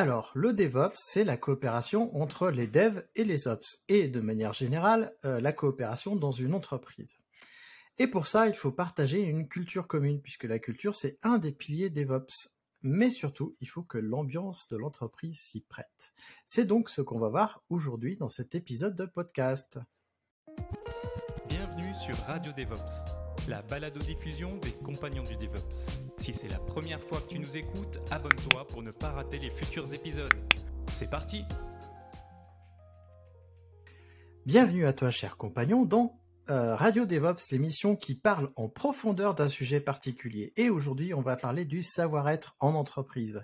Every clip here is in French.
Alors, le DevOps, c'est la coopération entre les devs et les ops, et de manière générale, euh, la coopération dans une entreprise. Et pour ça, il faut partager une culture commune, puisque la culture, c'est un des piliers DevOps. Mais surtout, il faut que l'ambiance de l'entreprise s'y prête. C'est donc ce qu'on va voir aujourd'hui dans cet épisode de podcast. Bienvenue sur Radio DevOps, la balado-diffusion des compagnons du DevOps. Si c'est la première fois que tu nous écoutes, abonne-toi pour ne pas rater les futurs épisodes. C'est parti Bienvenue à toi, cher compagnon, dans euh, Radio DevOps, l'émission qui parle en profondeur d'un sujet particulier. Et aujourd'hui, on va parler du savoir-être en entreprise.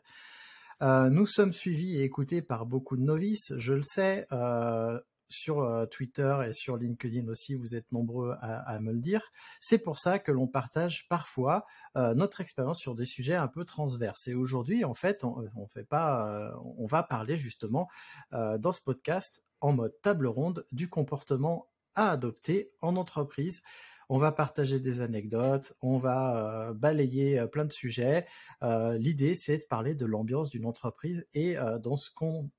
Euh, nous sommes suivis et écoutés par beaucoup de novices, je le sais. Euh, sur Twitter et sur LinkedIn aussi, vous êtes nombreux à, me le dire. C'est pour ça que l'on partage parfois notre expérience sur des sujets un peu transverses. Et aujourd'hui, en fait, on, on fait pas, on va parler justement dans ce podcast en mode table ronde du comportement à adopter en entreprise. On va partager des anecdotes, on va euh, balayer euh, plein de sujets. Euh, l'idée, c'est de parler de l'ambiance d'une entreprise et dans ce qu'on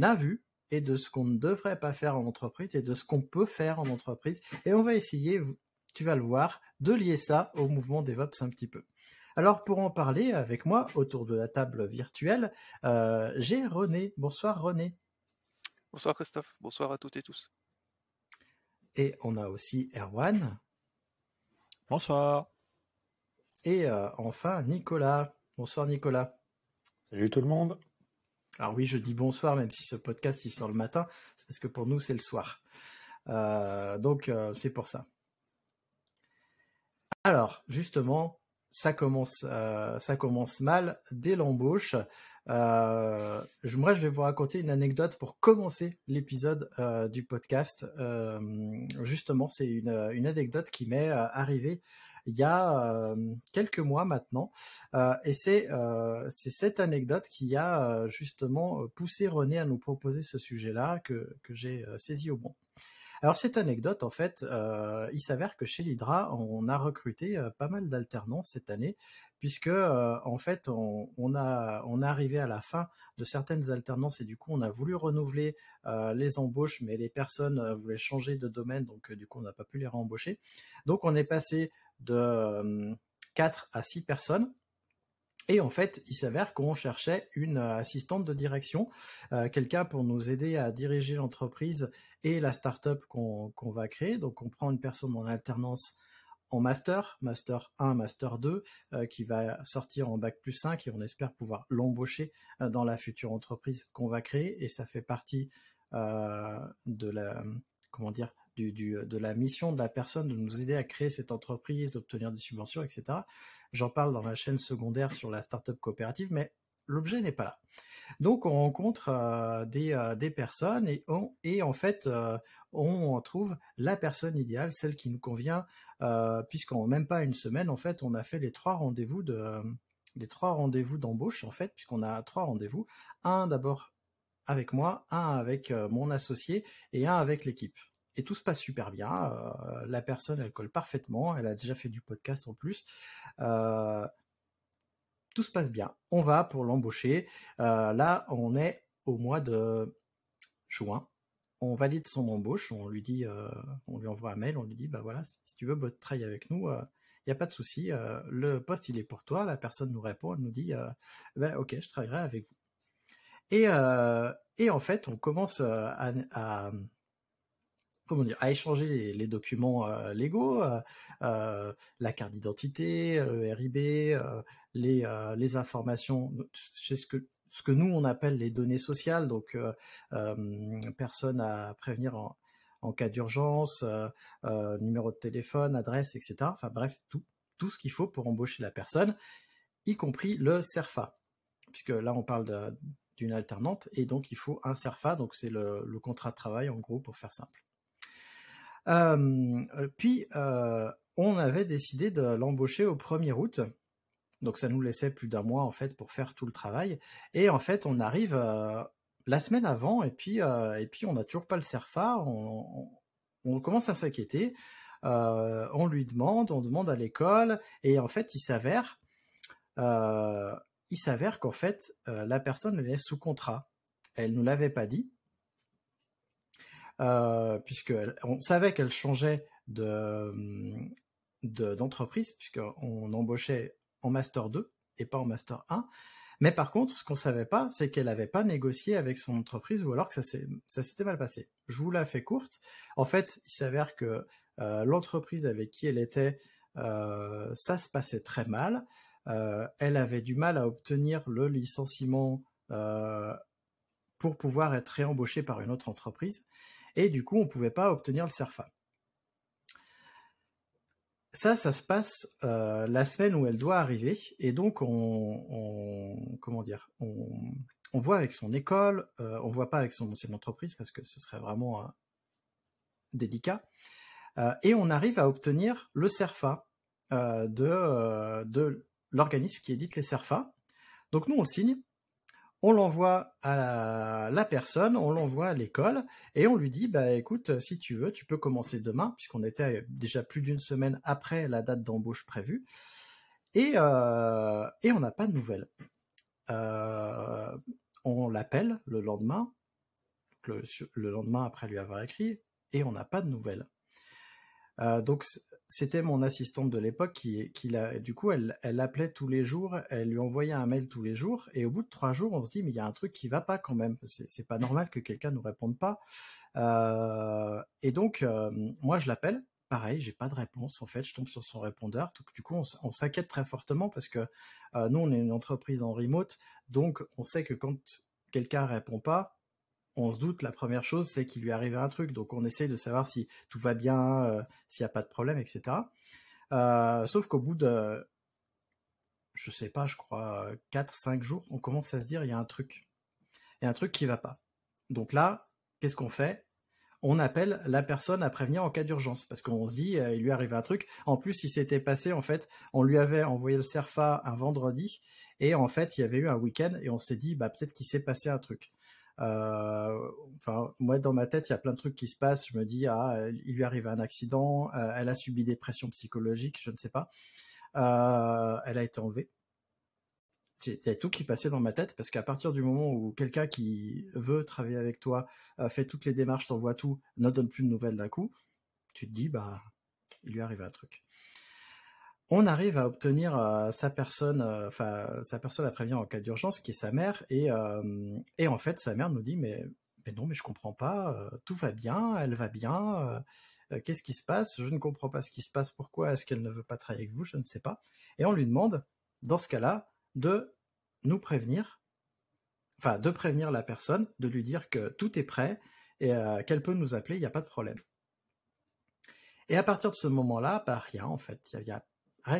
a vu et de ce qu'on ne devrait pas faire en entreprise et de ce qu'on peut faire en entreprise. Et on va essayer, tu vas le voir, de lier ça au mouvement DevOps un petit peu. Alors pour en parler avec moi autour de la table virtuelle, j'ai René. Bonsoir René. Bonsoir Christophe, bonsoir à toutes et tous. Et on a aussi Erwan. Bonsoir. Et euh, enfin Nicolas. Bonsoir Nicolas. Salut tout le monde. Alors oui, je dis bonsoir, même si ce podcast il sort le matin, c'est parce que pour nous c'est le soir. Euh, donc euh, c'est pour ça. Alors justement, ça commence, commence mal dès l'embauche. Euh, moi, je vais vous raconter une anecdote pour commencer l'épisode euh, du podcast. Euh, justement, c'est une, anecdote qui m'est euh, arrivée il y a euh, quelques mois maintenant, et c'est c'est cette anecdote qui a justement poussé René à nous proposer ce sujet-là que, j'ai saisi au bon. Alors cette anecdote, en fait, euh, il s'avère que chez l'Hydra, on a recruté pas mal d'alternants cette année puisque euh, en fait on, a on est arrivé à la fin de certaines alternances et du coup on a voulu renouveler euh, les embauches mais les personnes euh, voulaient changer de domaine donc du coup on n'a pas pu les réembaucher donc on est passé de 4 à 6 personnes et en fait, il s'avère qu'on cherchait une assistante de direction, quelqu'un pour nous aider à diriger l'entreprise et la startup qu'on va créer. Donc, on prend une personne en alternance en master, master 1, master 2, euh, qui va sortir en bac plus 5 et on espère pouvoir l'embaucher euh, dans la future entreprise qu'on va créer et ça fait partie euh, de la comment dire de la mission de la personne de nous aider à créer cette entreprise, d'obtenir des subventions, etc. J'en parle dans ma chaîne secondaire sur la startup coopérative, mais l'objet n'est pas là. Donc on rencontre euh, des, euh, des, personnes et, on, et en fait euh, on trouve la personne idéale, celle qui nous convient, puisqu'en même pas une semaine en fait on a fait les trois rendez-vous de les trois rendez-vous d'embauche en fait puisqu'on a trois rendez-vous, un d'abord avec moi, un avec mon associé et un avec l'équipe. Et tout se passe super bien. la personne, elle colle parfaitement. Elle a déjà fait du podcast en plus tout se passe bien. On va pour l'embaucher. Euh, là, on est au mois de juin. On valide son embauche. On lui dit, euh, on lui envoie un mail. On lui dit, bah voilà, si tu veux travailler avec nous, il euh, n'y a pas de souci. le poste, il est pour toi. La personne nous répond. Elle nous dit, bah, ok, je travaillerai avec vous. Et en fait, on commence à comment dire, à échanger les, documents euh, légaux, euh, euh, la carte d'identité, le RIB, les, informations, c'est ce que nous on appelle les données sociales, donc personne à prévenir en, cas d'urgence, numéro de téléphone, adresse, etc. Enfin bref, tout tout ce qu'il faut pour embaucher la personne. y compris le CERFA, puisque là on parle d'une alternante, et donc il faut un CERFA, donc c'est le, contrat de travail en gros pour faire simple. Puis on avait décidé de l'embaucher au 1er août, donc ça nous laissait plus d'un mois en fait pour faire tout le travail, et en fait on arrive la semaine avant, et puis, et puis on n'a toujours pas le CERFA, on commence à s'inquiéter. Euh, on lui demande, on demande à l'école, et en fait, il s'avère, euh, il s'avère qu'en fait, euh, la personne elle est sous contrat. Elle nous l'avait pas dit, puisque on savait qu'elle changeait de d'entreprise, puisqu'on embauchait en master 2 et pas en master 1. Mais par contre, ce qu'on savait pas, c'est qu'elle n'avait pas négocié avec son entreprise ou alors que ça s'était mal passé. Je vous la fais courte. En fait, il s'avère que euh, l'entreprise avec qui elle était, euh, ça se passait très mal. Euh, elle avait du mal à obtenir le licenciement pour pouvoir être réembauchée par une autre entreprise. Et du coup, on ne pouvait pas obtenir le CERFA. Ça, ça se passe la semaine où elle doit arriver, et donc on, comment dire, on, voit avec son école, on voit pas avec son ancienne entreprise parce que ce serait vraiment délicat. Euh, et on arrive à obtenir le CERFA euh, euh, de, l'organisme qui édite les CERFA. Donc nous, on signe, on l'envoie à la, personne, on l'envoie à l'école, et on lui dit, bah écoute, si tu veux, tu peux commencer demain, puisqu'on était déjà plus d'une semaine après la date d'embauche prévue, et, on n'a pas de nouvelles. on l'appelle le lendemain, le, lendemain après lui avoir écrit, et on n'a pas de nouvelles. Euh, donc c'était mon assistante de l'époque qui, qui du coup, elle, elle appelait tous les jours, elle lui envoyait un mail tous les jours, et au bout de trois jours, on se dit mais il y a un truc qui va pas quand même. C'est pas normal que quelqu'un nous réponde pas. Euh, et donc euh, moi je l'appelle, pareil, j'ai pas de réponse. En fait, je tombe sur son répondeur. Donc, du coup, on, on s'inquiète très fortement parce que nous, on est une entreprise en remote, donc on sait que quand quelqu'un répond pas, on se doute, la première chose, c'est qu'il lui arrive un truc. Donc on essaie de savoir si tout va bien, euh, s'il n'y a pas de problème, etc. Euh, sauf qu'au bout de, je sais pas, je crois, 4-5 jours, on commence à se dire, il y a un truc. Il y a un truc qui va pas. Donc là, qu'est-ce qu'on fait? On appelle la personne à prévenir en cas d'urgence parce qu'on se dit euh, il lui arrive un truc. En plus, il s'était passé en fait, on lui avait envoyé le Cerfa un vendredi et en fait il y avait eu un week-end et on s'est dit bah peut-être qu'il s'est passé un truc. Euh, enfin, moi, dans ma tête, il y a plein de trucs qui se passent. Je me dis, ah, il lui arrive un accident, euh, elle a subi des pressions psychologiques, je ne sais pas. Euh, elle a été enlevée. Il y a tout qui passait dans ma tête parce qu'à partir du moment où quelqu'un qui veut travailler avec toi fait toutes les démarches, t'envoie tout, ne donne plus de nouvelles d'un coup, tu te dis, bah, il lui arrive un truc on arrive à obtenir euh, sa personne, euh, enfin sa personne à prévenir en cas d'urgence, qui est sa mère, et, euh, en fait sa mère nous dit mais, non mais je comprends pas, tout va bien, elle va bien, qu'est-ce qui se passe? Je ne comprends pas ce qui se passe, pourquoi est-ce qu'elle ne veut pas travailler avec vous Je ne sais pas. Et on lui demande, dans ce cas-là, de nous prévenir, enfin de prévenir la personne, de lui dire que tout est prêt et qu'elle peut nous appeler, il n'y a pas de problème. Et à partir de ce moment-là, bah rien en fait, il y a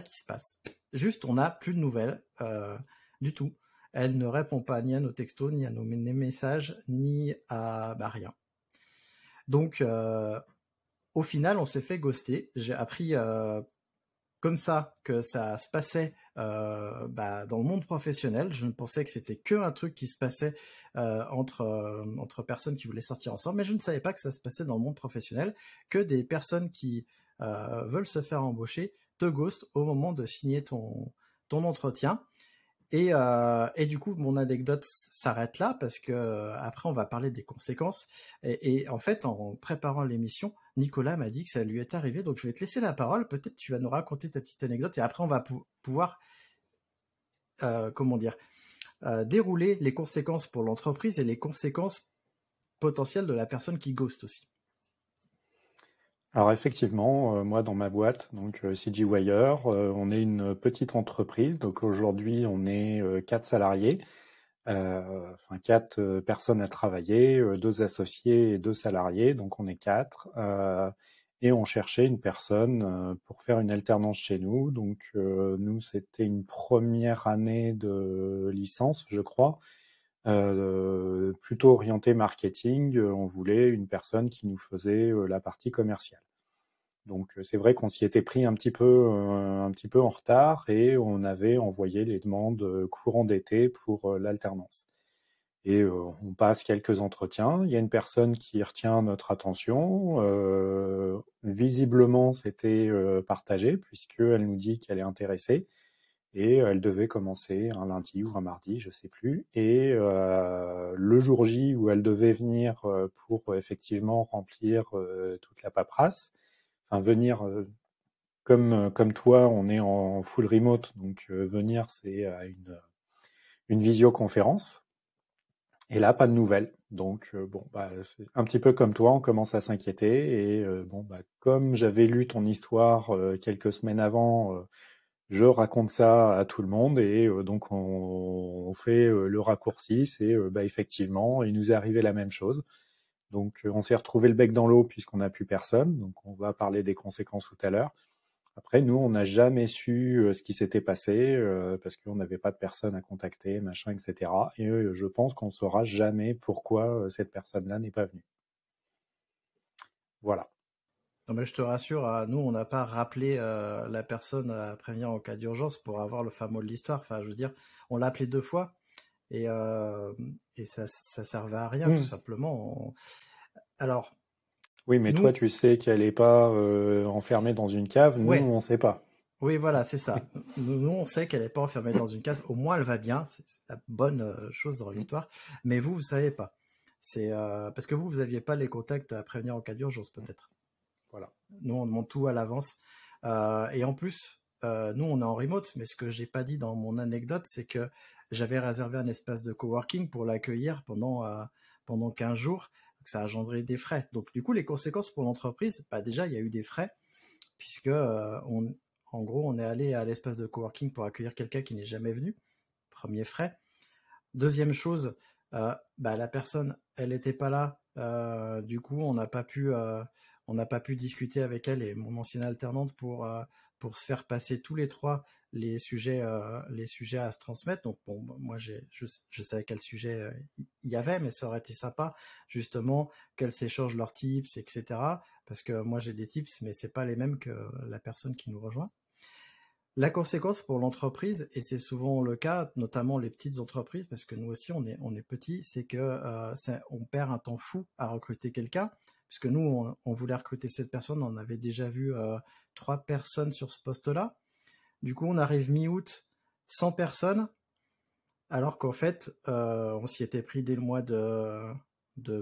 qui se passe. Juste, on n'a plus de nouvelles euh, du tout. Elle ne répond pas ni à nos textos, ni à nos messages, ni à bah, rien. Donc, euh, au final, on s'est fait ghoster. J'ai appris euh, comme ça que ça se passait bah, dans le monde professionnel. Je ne pensais que c'était que un truc qui se passait entre entre personnes qui voulaient sortir ensemble, mais je ne savais pas que ça se passait dans le monde professionnel, que des personnes qui veulent se faire embaucher te ghost au moment de signer ton, entretien. Et, euh, et, du coup, mon anecdote s'arrête là parce que euh, après, on va parler des conséquences. Et, en fait, en préparant l'émission, Nicolas m'a dit que ça lui est arrivé. Donc, je vais te laisser la parole. Peut-être tu vas nous raconter ta petite anecdote et après, on va pouvoir, euh, comment dire, dérouler les conséquences pour l'entreprise et les conséquences potentielles de la personne qui ghost aussi. Alors effectivement, euh, moi dans ma boîte, donc euh, CG Wire, euh, on est une petite entreprise. Donc aujourd'hui, on est quatre salariés, enfin quatre personnes à travailler, deux associés et deux salariés. Donc on est quatre. et on cherchait une personne pour faire une alternance chez nous. Donc nous, c'était une première année de licence, je crois, plutôt orientée marketing. On voulait une personne qui nous faisait la partie commerciale. Donc c'est vrai qu'on s'y était pris un petit peu, un petit peu en retard et on avait envoyé les demandes courant d'été pour l'alternance. Et on passe quelques entretiens. Il y a une personne qui retient notre attention. visiblement, c'était partagé puisqu'elle nous dit qu'elle est intéressée et elle devait commencer un lundi ou un mardi, je sais plus. Et le jour J où elle devait venir pour effectivement remplir toute la paperasse, enfin venir comme comme toi, on est en full remote, donc venir c'est une une visioconférence. Et là, pas de nouvelles. Donc, bon, bah, un petit peu comme toi, on commence à s'inquiéter. Et bon, bah, comme j'avais lu ton histoire quelques semaines avant, je raconte ça à tout le monde. Et donc, on, fait le raccourci. C'est bah, effectivement, il nous est arrivé la même chose. Donc, on s'est retrouvé le bec dans l'eau puisqu'on n'a plus personne. Donc, on va parler des conséquences tout à l'heure. Après, nous, on n'a jamais su ce qui s'était passé parce qu'on n'avait pas de personne à contacter, machin, etc. Et je pense qu'on ne saura jamais pourquoi cette personne-là n'est pas venue. Voilà. Non, mais je te rassure, hein, nous, on n'a pas rappelé la personne à prévenir en cas d'urgence pour avoir le fameux de l'histoire. Enfin, je veux dire, on l'a appelé deux fois et, et ça, ça servait à rien, tout mmh. simplement. Alors, oui, mais toi, tu sais qu'elle n'est pas euh, enfermée dans une cave. Nous, on ne sait pas. Oui, voilà, c'est ça. nous, on sait qu'elle n'est pas enfermée dans une cave. Au moins, elle va bien. C'est la bonne euh, chose dans l'histoire. Mais vous, vous ne savez pas. C'est euh, parce que vous, vous n'aviez pas les contacts à prévenir en cas d'urgence, peut-être. Nous, on demande tout à l'avance. et en plus, nous, on est en remote. Mais ce que j'ai pas dit dans mon anecdote, c'est que j'avais réservé un espace de coworking pour l'accueillir pendant pendant 15 jours ça a engendré des frais. Donc du coup, les conséquences pour l'entreprise, bah, déjà, il y a eu des frais, puisque euh, en gros, on est allé à l'espace de coworking pour accueillir quelqu'un qui n'est jamais venu. Premier frais. Deuxième chose, euh, bah, la personne, elle n'était pas là. Euh, du coup, on n'a pas pu, on n'a pas pu discuter avec elle et mon ancienne alternante pour pour se faire passer tous les trois les sujets, euh, à se transmettre. Donc bon, moi je, je savais quel sujet il y avait, mais ça aurait été sympa justement qu'elles s'échangent leurs tips, etc. Parce que moi j'ai des tips, mais c'est pas les mêmes que la personne qui nous rejoint. La conséquence pour l'entreprise, et c'est souvent le cas, notamment les petites entreprises, parce que nous aussi on est on est petits, c'est que euh, on perd un temps fou à recruter quelqu'un, puisque nous on, voulait recruter cette personne, on avait déjà vu euh, trois personnes sur ce poste-là. Du coup, on arrive mi-août, 100 personnes, alors qu'en fait, euh, on s'y était pris dès le mois de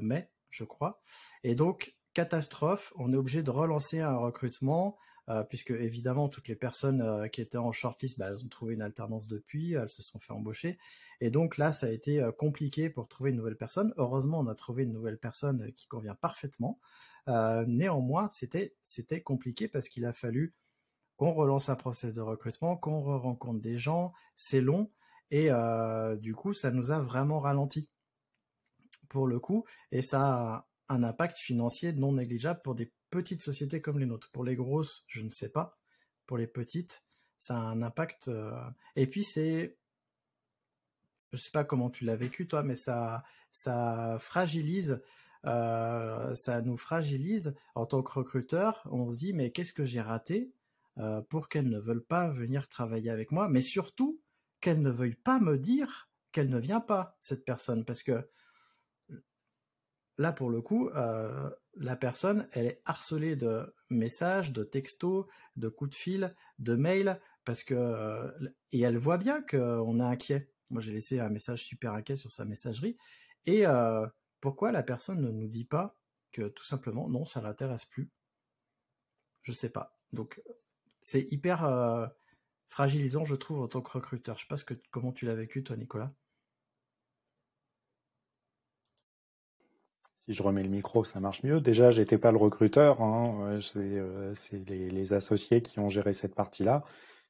mai, je crois. Et donc, catastrophe, on est obligé de relancer un recrutement, euh, puisque évidemment, toutes les personnes euh, qui étaient en shortlist, bah, elles ont trouvé une alternance depuis, elles se sont fait embaucher. Et donc là, ça a été compliqué pour trouver une nouvelle personne. Heureusement, on a trouvé une nouvelle personne qui convient parfaitement. néanmoins, c'était c'était compliqué parce qu'il a fallu qu'on relance un process de recrutement, qu'on rencontre des gens, c'est long et euh, du coup ça nous a vraiment ralenti pour le coup et ça a un impact financier non négligeable pour des petites sociétés comme les nôtres. Pour les grosses, je ne sais pas. Pour les petites, ça a un impact. Euh, et puis c'est, je sais pas comment tu l'as vécu toi, mais ça, ça fragilise. Euh, ça nous fragilise en tant que recruteur. On se dit mais qu'est-ce que j'ai raté euh, pour qu'elles ne veulent pas venir travailler avec moi, mais surtout qu'elles ne veuillent pas me dire qu'elle ne vient pas, cette personne, parce que là, pour le coup, euh, la personne, elle est harcelée de messages, de textos, de coups de fil, de mails, parce que euh, et elle voit bien qu'on est inquiet. Moi, j'ai laissé un message super inquiet sur sa messagerie. Et pourquoi la personne ne nous dit pas que tout simplement, non, ça l'intéresse plus? Je sais pas. Donc, c'est hyper euh, fragilisant, je trouve, en tant que recruteur. Je sais pas que, comment tu l'as vécu, toi, Nicolas. Si je remets le micro, ça marche mieux. Déjà, j'étais pas le recruteur, hein. c'est euh, les, associés qui ont géré cette partie-là.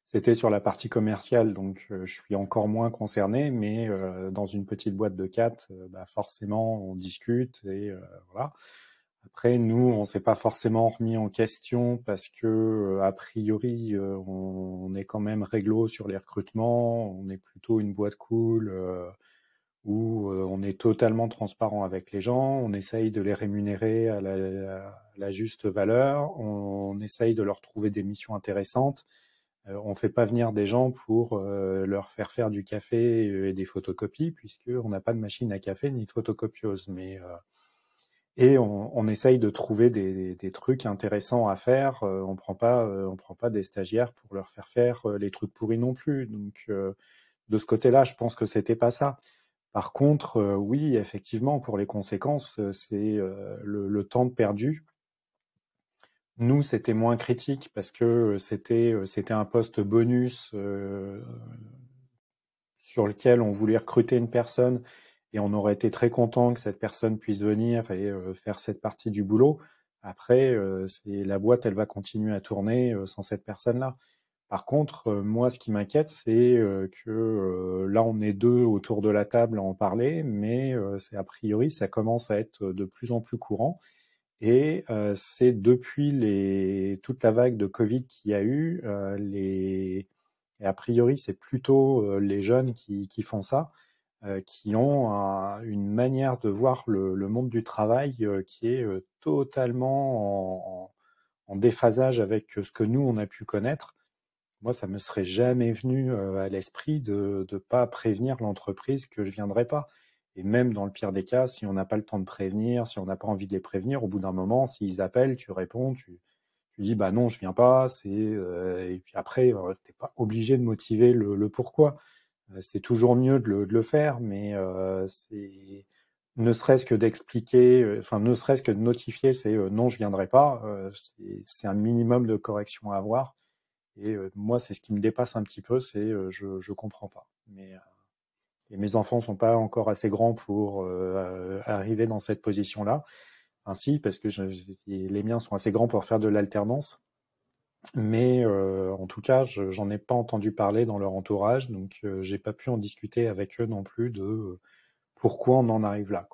C'était sur la partie commerciale, donc euh, je suis encore moins concerné, mais dans une petite boîte de quatre, bah, forcément, on discute et voilà. Après, nous, on s'est pas forcément remis en question parce que, a priori, on, est quand même réglo sur les recrutements. On est plutôt une boîte cool où on est totalement transparent avec les gens. On essaye de les rémunérer à la, juste valeur. On, essaye de leur trouver des missions intéressantes. on fait pas venir des gens pour leur faire faire du café et des photocopies, puisqu'on n'a pas de machine à café ni de photocopieuse. Mais et on, essaye de trouver des, trucs intéressants à faire. Euh, on prend pas, euh, prend pas des stagiaires pour leur faire faire euh, les trucs pourris non plus. Donc de ce côté-là, je pense que c'était pas ça. Par contre, oui, effectivement, pour les conséquences, c'est le, temps perdu. Nous, c'était moins critique parce que c'était c'était un poste bonus sur lequel on voulait recruter une personne et on aurait été très content que cette personne puisse venir et euh, faire cette partie du boulot. Après, euh, la boîte, elle va continuer à tourner euh, sans cette personne-là. Par contre, moi, ce qui m'inquiète, c'est que là, on est deux autour de la table à en parler, mais c'est a priori, ça commence à être de plus en plus courant. Et c'est depuis toute la vague de Covid qu'il y a eu, les, et a priori, c'est plutôt les jeunes qui, font ça. Euh, qui ont une manière de voir le, monde du travail euh, qui est euh, totalement en, déphasage avec ce que nous, on a pu connaître. Moi, ça me serait jamais venu à l'esprit de ne pas prévenir l'entreprise que je viendrai pas. Et même dans le pire des cas, si on n'a pas le temps de prévenir, si on n'a pas envie de les prévenir, au bout d'un moment, s'ils appellent, tu réponds, tu, dis bah non, je viens pas. C'est et puis après, tu n'es pas obligé de motiver le pourquoi. Euh, c'est toujours mieux de le, faire, mais euh, c'est ne serait-ce que d'expliquer, euh, enfin ne serait-ce que de notifier, c'est non, je viendrai pas. c'est un minimum de correction à avoir. Et moi, c'est ce qui me dépasse un petit peu, c'est je je comprends pas. Mais et mes enfants sont pas encore assez grands pour arriver dans cette position-là. Ainsi, parce que les miens sont assez grands pour faire de l'alternance. Mais euh, en tout cas, j'en ai pas entendu parler dans leur entourage, donc euh, j'ai pas pu en discuter avec eux non plus de euh, pourquoi on en arrive là.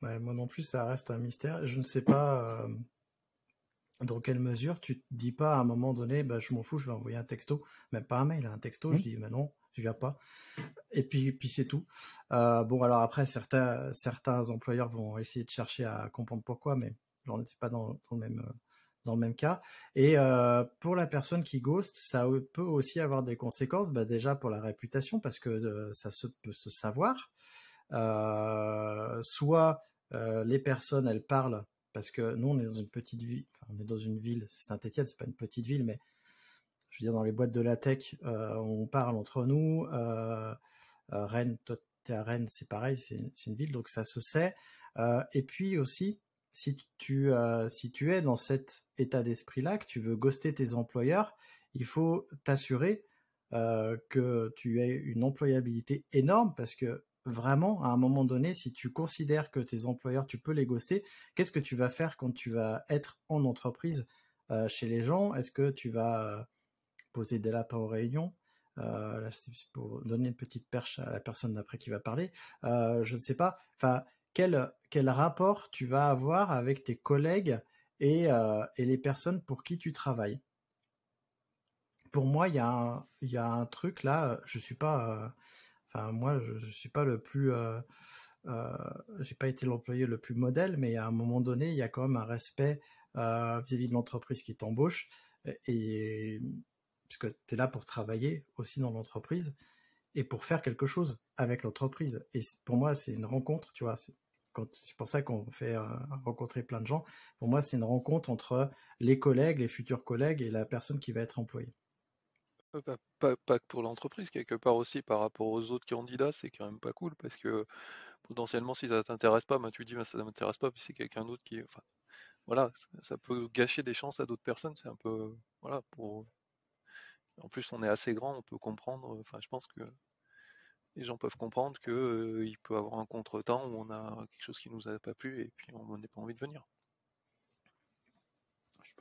Moi non plus, ça reste un mystère. Je ne sais pas dans quelle mesure tu te dis pas à un moment donné, bah, je m'en fous, je vais envoyer un texto, même pas un mail, un texto, je mmh. dis, mais non, je viens pas. Et puis, puis c'est tout. bon, alors après, certains, certains employeurs vont essayer de chercher à comprendre pourquoi, mais on n'est pas dans, dans le même dans le même cas. Et euh, pour la personne qui ghost, ça peut aussi avoir des conséquences, bah déjà pour la réputation, parce que euh, ça se, peut se savoir. Euh, soit euh, les personnes, elles parlent, parce que nous, on est dans une petite ville, enfin, on est dans une ville, c'est Saint-Etienne, c'est pas une petite ville, mais je veux dire, dans les boîtes de la tech, on parle entre nous. Rennes, toi, t'es à Rennes, c'est pareil, c'est une, ville, donc ça se sait. et puis aussi, si tu, euh, si tu es dans cet état d'esprit-là, que tu veux ghoster tes employeurs, il faut t'assurer euh, que tu aies une employabilité énorme parce que vraiment, à un moment donné, si tu considères que tes employeurs, tu peux les ghoster, qu'est-ce que tu vas faire quand tu vas être en entreprise euh, chez les gens? Est-ce que tu vas poser des lapins aux réunions? Là, c'est pour donner une petite perche à la personne d'après qui va parler. je ne sais pas. Enfin, quel, quel rapport tu vas avoir avec tes collègues et, euh, et les personnes pour qui tu travailles? Pour moi, il y, y a un truc là, je suis pas, euh, enfin moi, je, je, suis pas le plus, euh, euh, j'ai pas été l'employé le plus modèle, mais à un moment donné, il y a quand même un respect euh, vis-à-vis de l'entreprise qui t'embauche et parce que tu es là pour travailler aussi dans l'entreprise et pour faire quelque chose avec l'entreprise. Et pour moi, c'est une rencontre, tu vois. C'est pour ça qu'on fait rencontrer plein de gens. Pour moi, c'est une rencontre entre les collègues, les futurs collègues et la personne qui va être employée. Euh, pas, que pour l'entreprise, quelque part aussi par rapport aux autres candidats, c'est quand même pas cool parce que potentiellement, si ça t'intéresse pas, bah, tu dis bah, ça m'intéresse pas, puis c'est quelqu'un d'autre qui. Enfin, voilà, ça, ça, peut gâcher des chances à d'autres personnes. C'est un peu. Voilà, pour. En plus, on est assez grand, on peut comprendre. Enfin, je pense que les gens peuvent comprendre qu'il euh, peut avoir un contretemps où on a quelque chose qui nous a pas plu et puis on n'a pas envie de venir.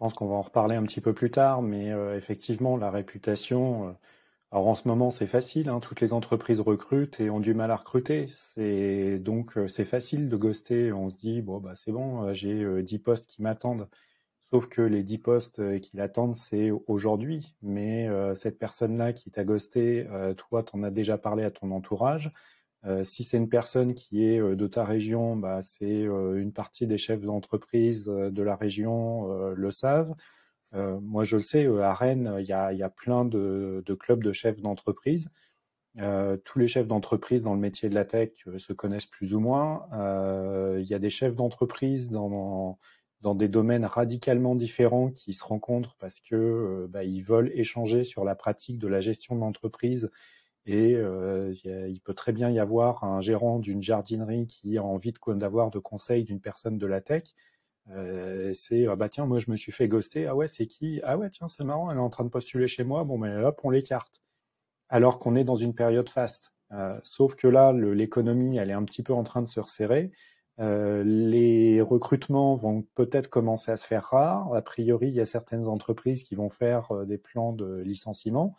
Pense qu'on va en reparler un petit peu plus tard, mais euh, effectivement, la réputation, euh, Alors en ce moment, c'est facile, hein, toutes les entreprises recrutent et ont du mal à recruter. C'est donc euh, c'est facile de ghoster. On se dit bon bah c'est bon, j'ai 10 postes qui m'attendent. Sauf que les 10 postes qui l'attendent, c'est aujourd'hui. Mais cette personne-là qui t'a ghosté, toi, t'en as déjà parlé à ton entourage. Si c'est une personne qui est de ta région, bah, c'est une partie des chefs d'entreprise de la région le savent. Euh, moi, je le sais, euh, à Rennes, il y a, plein de, clubs de chefs d'entreprise. Euh, tous les chefs d'entreprise dans le métier de la tech se connaissent plus ou moins. Il y a des chefs d'entreprise dans, dans des domaines radicalement différents qui se rencontrent parce que bah, ils veulent échanger sur la pratique de la gestion de l'entreprise. Et euh, il peut très bien y avoir un gérant d'une jardinerie qui a envie d'avoir de conseils d'une personne de la tech. Euh, c'est ah bah tiens moi je me suis fait ghoster. Ah ouais c'est qui? Ah ouais tiens c'est marrant elle est en train de postuler chez moi. Bon mais hop on l'écarte. Alors qu'on est dans une période faste. Euh, sauf que là l'économie elle est un petit peu en train de se resserrer. Les recrutements vont peut-être commencer à se faire rares. A priori il y a certaines entreprises qui vont faire des plans de licenciement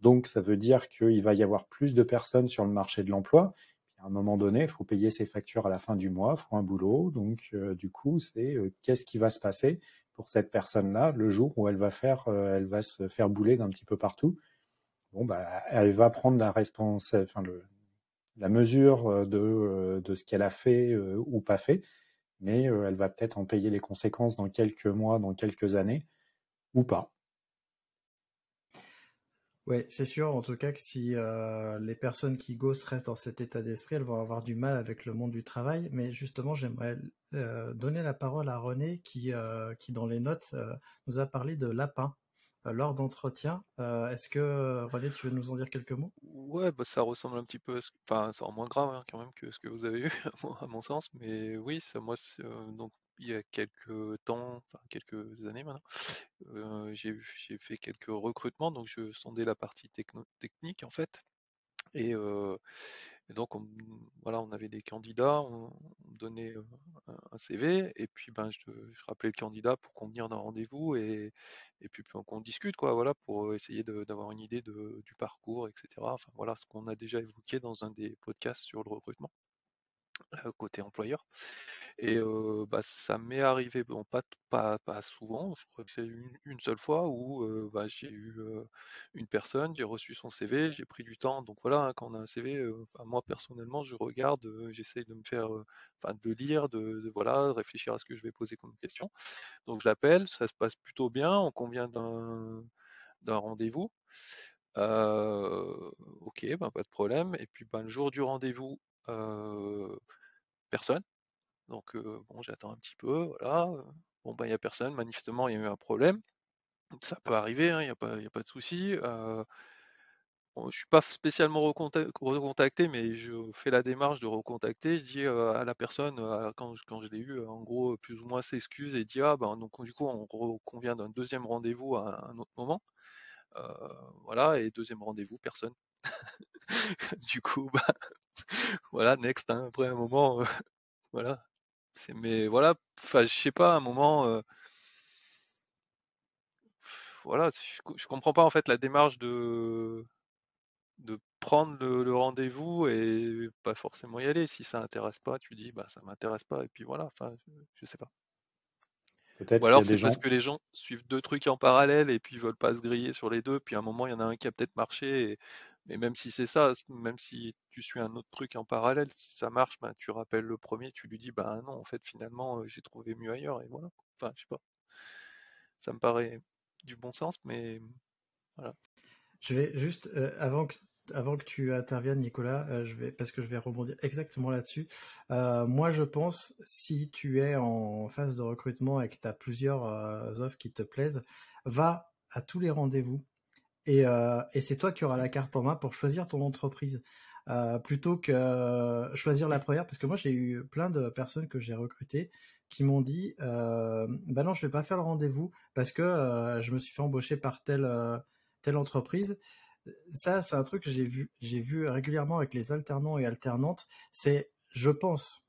donc ça veut dire qu'il va y avoir plus de personnes sur le marché de l'emploi à un moment donné, il faut payer ses factures à la fin du mois, il faut un boulot. Donc, euh, du coup, c'est euh, qu'est-ce qui va se passer pour cette personne-là le jour où elle va faire, euh, elle va se faire bouler d'un petit peu partout? Bon, bah, elle va prendre la la mesure de ce qu'elle a fait ou pas fait, mais elle va peut-être en payer les conséquences dans quelques mois, dans quelques années, ou pas. Oui, c'est sûr, en tout cas, que si euh, les personnes qui ghost restent dans cet état d'esprit, elles vont avoir du mal avec le monde du travail. Mais justement, j'aimerais euh, donner la parole à René qui, euh, qui dans les notes, nous a parlé de lapin lors d'entretien. Est-ce que, René, tu veux nous en dire quelques mots? Ouais, bah, ça ressemble un petit peu à ce Enfin, c'est moins grave hein, quand même que ce que vous avez eu, à mon sens. Mais oui, ça, moi, donc, il y a quelques temps, enfin quelques années maintenant, j'ai fait quelques recrutements, donc je sondais la partie technique en fait. Et, donc on, voilà, on avait des candidats, on, donnait un, CV, et puis ben je, rappelais le candidat pour convenir d'un rendez-vous et, puis qu'on discute quoi, voilà, pour essayer d'avoir une idée du parcours, etc. Voilà, ce qu'on a déjà évoqué dans un des podcasts sur le recrutement côté employeur. Et bah, ça m'est arrivé, bon, pas, pas, pas souvent, je crois que c'est une, seule fois où bah, j'ai eu une personne, j'ai reçu son CV, j'ai pris du temps. Donc voilà, hein, quand on a un CV, moi personnellement, je regarde, j'essaye de me faire, enfin de lire, de, voilà, réfléchir à ce que je vais poser comme question. Donc je l'appelle, ça se passe plutôt bien, on convient d'un rendez-vous. ok, ben, pas de problème. Et puis ben, le jour du rendez-vous, personne. Donc bon, j'attends un petit peu, voilà. Bon ben il n'y a personne, manifestement il y a eu un problème. Ça peut arriver, hein, il n'y a, pas, a pas de souci. Euh, je suis pas spécialement recontacté, mais je fais la démarche de recontacter. Je dis à la personne, quand, je, l'ai eu, en gros, plus ou moins s'excuse et dit ah ben donc du coup on convient d'un deuxième rendez-vous à un autre moment. voilà, et deuxième rendez-vous, personne. du coup, bah, voilà, next. Hein, après un moment, voilà, mais voilà, je sais pas, à un moment, euh, voilà, je, comprends pas en fait la démarche de de prendre le, rendez-vous et pas forcément y aller. Si ça intéresse pas, tu dis bah ça m'intéresse pas et puis voilà. Enfin, je, sais pas. Ou alors c'est parce que les gens suivent deux trucs en parallèle et puis ils veulent pas se griller sur les deux. Puis à un moment il y en a un qui a peut-être marché et, mais même si c'est ça, même si tu suis un autre truc en parallèle, si ça marche, ben, tu rappelles le premier, tu lui dis bah non, en fait finalement j'ai trouvé mieux ailleurs et voilà. Enfin, je sais pas. Ça me paraît du bon sens, mais voilà. Je vais juste avant que avant que tu interviennes, Nicolas, je vais parce que je vais rebondir exactement là-dessus. moi, je pense si tu es en phase de recrutement et que tu as plusieurs offres qui te plaisent, va à tous les rendez-vous euh, et, c'est toi qui auras la carte en main pour choisir ton entreprise. Euh, plutôt que choisir la première, parce que moi j'ai eu plein de personnes que j'ai recrutées qui m'ont dit euh, bah non je vais pas faire le rendez-vous parce que euh, je me suis fait embaucher par telle telle entreprise ça c'est un truc que j'ai vu j'ai vu régulièrement avec les alternants et alternantes c'est je pense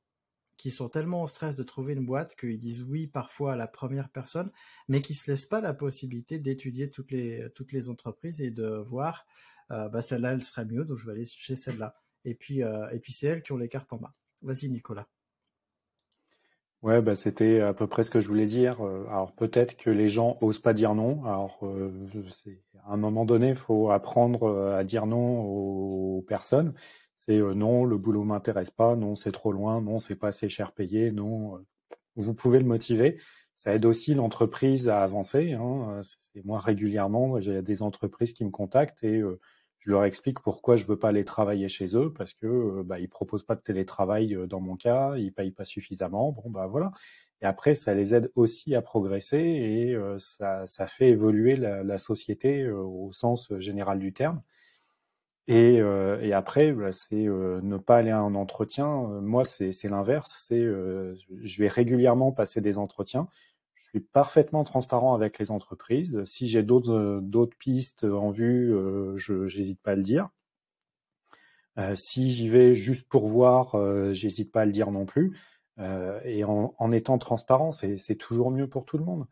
qui sont tellement en stress de trouver une boîte qu'ils disent oui parfois à la première personne, mais qui se laissent pas la possibilité d'étudier toutes les toutes les entreprises et de voir euh, bah celle-là elle serait mieux, donc je vais aller chez celle-là. Et puis euh, et puis c'est elles qui ont les cartes en main. Vas-y Nicolas. Ouais, bah c'était à peu près ce que je voulais dire. Euh, alors peut-être que les gens osent pas dire non. Alors c'est à un moment donné, faut apprendre à dire non aux personnes. C'est euh, non, le boulot m'intéresse pas, non, c'est trop loin, non, c'est pas assez cher payé, non. Euh, vous pouvez le motiver. Ça aide aussi l'entreprise à avancer. Hein. Euh, c'est moi régulièrement, j'ai des entreprises qui me contactent et je leur explique pourquoi je veux pas aller travailler chez eux parce que bah, ils proposent pas de télétravail dans mon cas, ils payent pas suffisamment. Bon bah voilà. Et après, ça les aide aussi à progresser et ça, ça, fait évoluer la société au sens général du terme. Et, euh, et après, bah, c'est euh, ne pas aller à un entretien. Euh, moi, c'est l'inverse. C'est je vais régulièrement passer des entretiens. Je suis parfaitement transparent avec les entreprises. Si j'ai d'autres pistes en vue, je n'hésite pas à le dire. si j'y vais juste pour voir, j'hésite pas à le dire non plus. et en étant transparent, c'est toujours mieux pour tout le monde.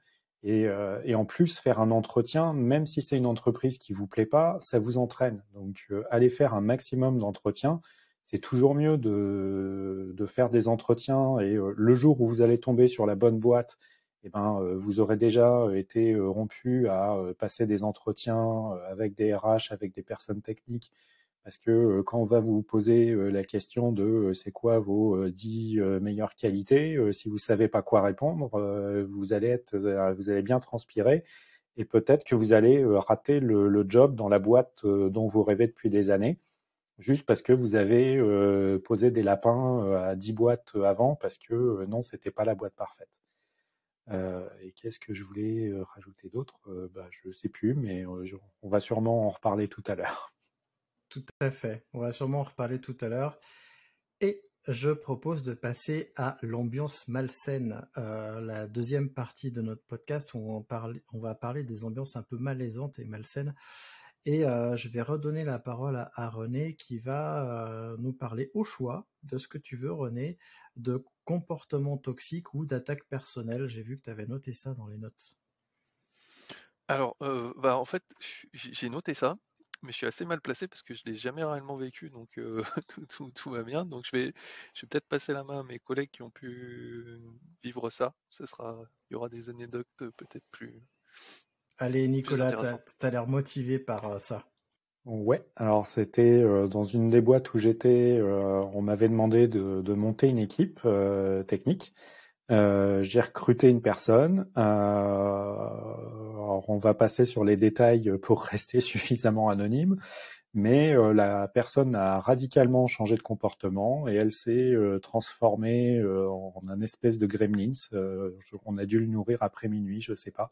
Euh, et, en plus, faire un entretien, même si c'est une entreprise qui vous plaît pas, ça vous entraîne. Donc, euh, allez faire un maximum d'entretiens. C'est toujours mieux de, de, faire des entretiens et euh, le jour où vous allez tomber sur la bonne boîte, eh ben, vous aurez déjà été rompu à passer des entretiens avec des RH, avec des personnes techniques parce que euh, quand on va vous poser euh, la question de euh, c'est quoi vos 10 meilleures qualités, si vous savez pas quoi répondre, vous allez bien transpirer et peut-être que vous allez rater le, job dans la boîte dont vous rêvez depuis des années, juste parce que vous avez posé des lapins à 10 boîtes avant parce que non, c'était pas la boîte parfaite. et qu'est-ce que je voulais rajouter d'autre? Bah, Je ne sais plus, mais on va sûrement en reparler tout à l'heure. Tout à fait. On va sûrement en reparler tout à l'heure. Et je propose de passer à l'ambiance malsaine, euh, la deuxième partie de notre podcast où on, va parler des ambiances un peu malaisantes et malsaines. Et euh, je vais redonner la parole à, René qui va euh, nous parler au choix de ce que tu veux, René, de comportement toxique ou d'attaque personnelle. J'ai vu que tu avais noté ça dans les notes. Alors, bah, en fait, j'ai noté ça mais je suis assez mal placé parce que je l'ai jamais réellement vécu, donc tout, va bien. Donc je vais, je vais peut-être passer la main à mes collègues qui ont pu vivre ça. Ce sera, il y aura des anecdotes peut-être plus. Allez, Nicolas, tu as, l'air motivé par ça. Ouais, alors c'était dans une des boîtes où j'étais, on m'avait demandé de, monter une équipe technique. Euh, j'ai recruté une personne. Euh, on va passer sur les détails pour rester suffisamment anonyme, mais euh, la personne a radicalement changé de comportement et elle s'est transformée en un espèce de gremlins. on a dû le nourrir après minuit, je sais pas.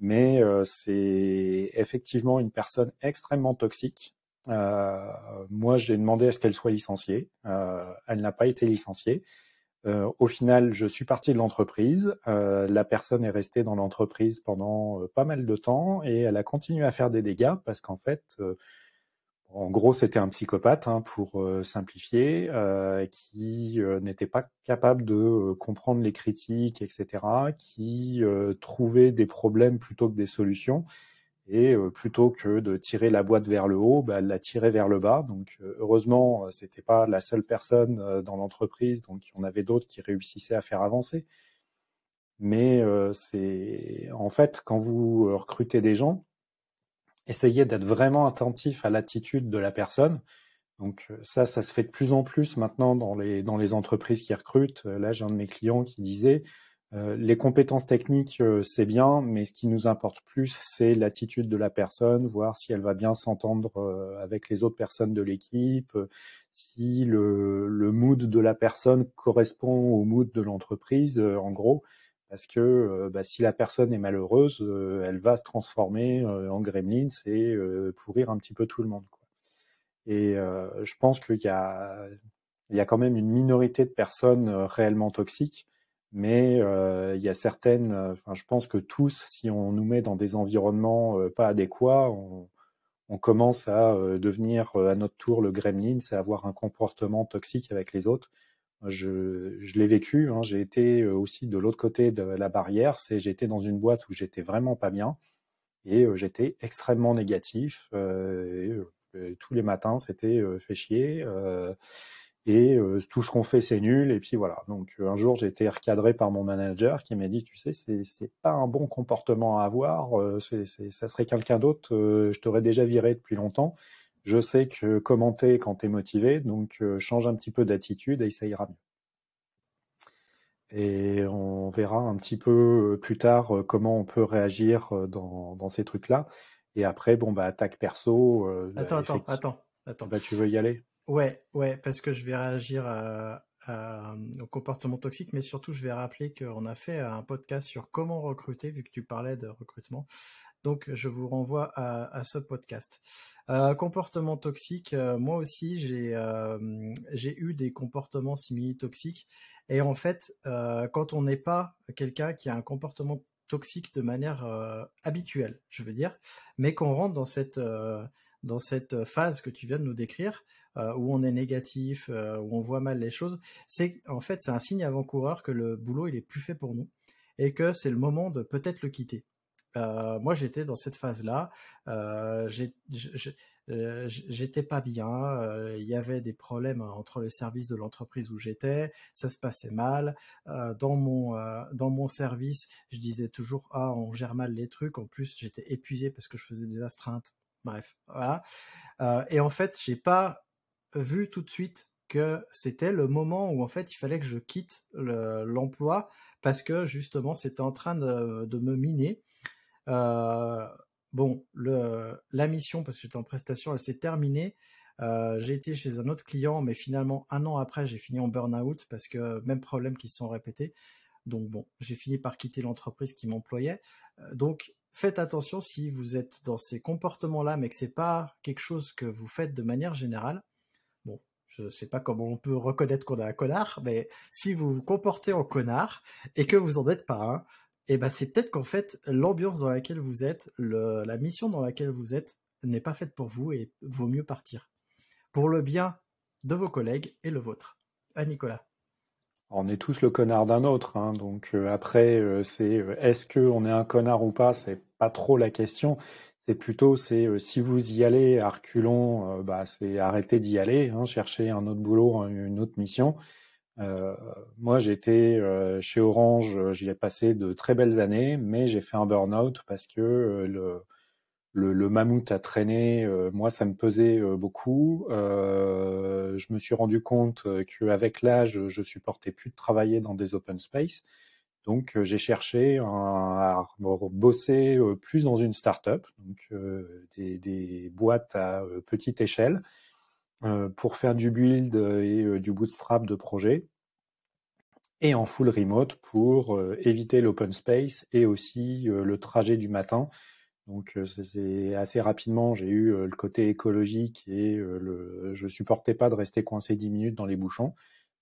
Mais c'est effectivement une personne extrêmement toxique. moi, j'ai demandé à ce qu'elle soit licenciée. elle n'a pas été licenciée. Euh, au final, je suis parti de l'entreprise. Euh, la personne est restée dans l'entreprise pendant euh, pas mal de temps et elle a continué à faire des dégâts parce qu'en fait, en gros, c'était un psychopathe, hein, pour simplifier, qui n'était pas capable de comprendre les critiques, etc., qui trouvait des problèmes plutôt que des solutions et euh, plutôt que de tirer la boîte vers le haut, bah, elle l'a tirée vers le bas. Donc euh, heureusement, euh, c'était pas la seule personne dans l'entreprise, donc il y en avait d'autres qui réussissaient à faire avancer. Mais c'est en fait quand vous recrutez des gens, essayez d'être vraiment attentif à l'attitude de la personne. Donc ça, ça se fait de plus en plus maintenant dans les dans les entreprises qui recrutent. Là, j'ai un de mes clients qui disait euh, les compétences techniques, euh, c'est bien, mais ce qui nous importe plus, c'est l'attitude de la personne, voir si elle va bien s'entendre euh, avec les autres personnes de l'équipe, si le, mood de la personne correspond au mood de l'entreprise, en gros, parce que bah, si la personne est malheureuse, elle va se transformer en gremlins et pourrir un petit peu tout le monde. Et je pense qu'il y a, il y a quand même une minorité de personnes réellement toxiques mais euh, il y a certaines, euh, enfin, je pense que tous, si on nous met dans des environnements euh, pas adéquats, on, commence à devenir à notre tour le gremlin, c'est avoir un comportement toxique avec les autres. Je, je l'ai vécu. Hein. J'ai été aussi de l'autre côté de la barrière. C'est j'étais dans une boîte où j'étais vraiment pas bien et j'étais extrêmement négatif. Et, tous les matins, c'était fait chier et tout ce qu'on fait c'est nul. Et puis voilà. Donc un jour j'ai été recadré par mon manager qui m'a dit tu sais c'est c'est pas un bon comportement à avoir. C'est ça serait quelqu'un d'autre. Je t'aurais déjà viré depuis longtemps. Je sais que commenter quand tu es motivé donc change un petit peu d'attitude et ça ira mieux. Et on verra un petit peu plus tard comment on peut réagir dans, dans ces trucs là et après bon bah attaque perso attends attends attends attends. Bah tu veux y aller Ouais, ouais, parce que je vais réagir au comportement toxique, mais surtout je vais rappeler qu'on a fait un podcast sur comment recruter, vu que tu parlais de recrutement. Donc je vous renvoie à, ce podcast. Euh, comportement toxique, euh, moi aussi j'ai eu des comportements simili toxiques. Et en fait, euh, quand on n'est pas quelqu'un qui a un comportement toxique de manière habituelle, je veux dire, mais qu'on rentre dans cette phase que tu viens de nous décrire, euh, où on est négatif, euh, où on voit mal les choses, c'est en fait c'est un signe avant-coureur que le boulot il est plus fait pour nous et que c'est le moment de peut-être le quitter. Euh, moi j'étais dans cette phase-là, j'étais pas bien, il y avait des problèmes entre les services de l'entreprise où j'étais, ça se passait mal. dans mon dans mon service, je disais toujours ah on gère mal les trucs. En plus j'étais épuisé parce que je faisais des astreintes. Bref, voilà. et en fait j'ai pas vu tout de suite que c'était le moment où en fait il fallait que je quitte l'emploi parce que justement c'était en train de, me miner. Euh, bon, la mission, parce que j'étais en prestation, elle s'est terminée. Euh, j'ai été chez un autre client, mais finalement un an après, j'ai fini en burn-out parce que même problème qui se sont répétés. Donc bon, j'ai fini par quitter l'entreprise qui m'employait. Euh, donc faites attention si vous êtes dans ces comportements-là, mais que c'est pas quelque chose que vous faites de manière générale. Je ne sais pas comment on peut reconnaître qu'on a un connard, mais si vous vous comportez en connard et que vous en êtes pas un, eh ben c'est peut-être qu'en fait l'ambiance dans laquelle vous êtes, la mission dans laquelle vous êtes n'est pas faite pour vous et vaut mieux partir. Pour le bien de vos collègues et le vôtre. À Nicolas. On est tous le connard d'un autre, hein, donc euh, après euh, c'est euh, est-ce qu'on est un connard ou pas, c'est pas trop la question. C'est plutôt, c'est euh, si vous y allez à reculons, euh, bah, c'est arrêter d'y aller, hein, chercher un autre boulot, une autre mission. Euh, moi, j'étais chez Orange, j'y ai passé de très belles années, mais j'ai fait un burn-out parce que le, le, mammouth a traîné. moi, ça me pesait beaucoup. je me suis rendu compte qu'avec l'âge, je supportais plus de travailler dans des open space. Donc euh, j'ai cherché à bosser euh, plus dans une start-up, donc euh, des, boîtes à petite échelle, pour faire du build et du bootstrap de projet, et en full remote pour éviter l'open space et aussi le trajet du matin. Donc c'est assez rapidement, j'ai eu le côté écologique et le, je supportais pas de rester coincé 10 minutes dans les bouchons.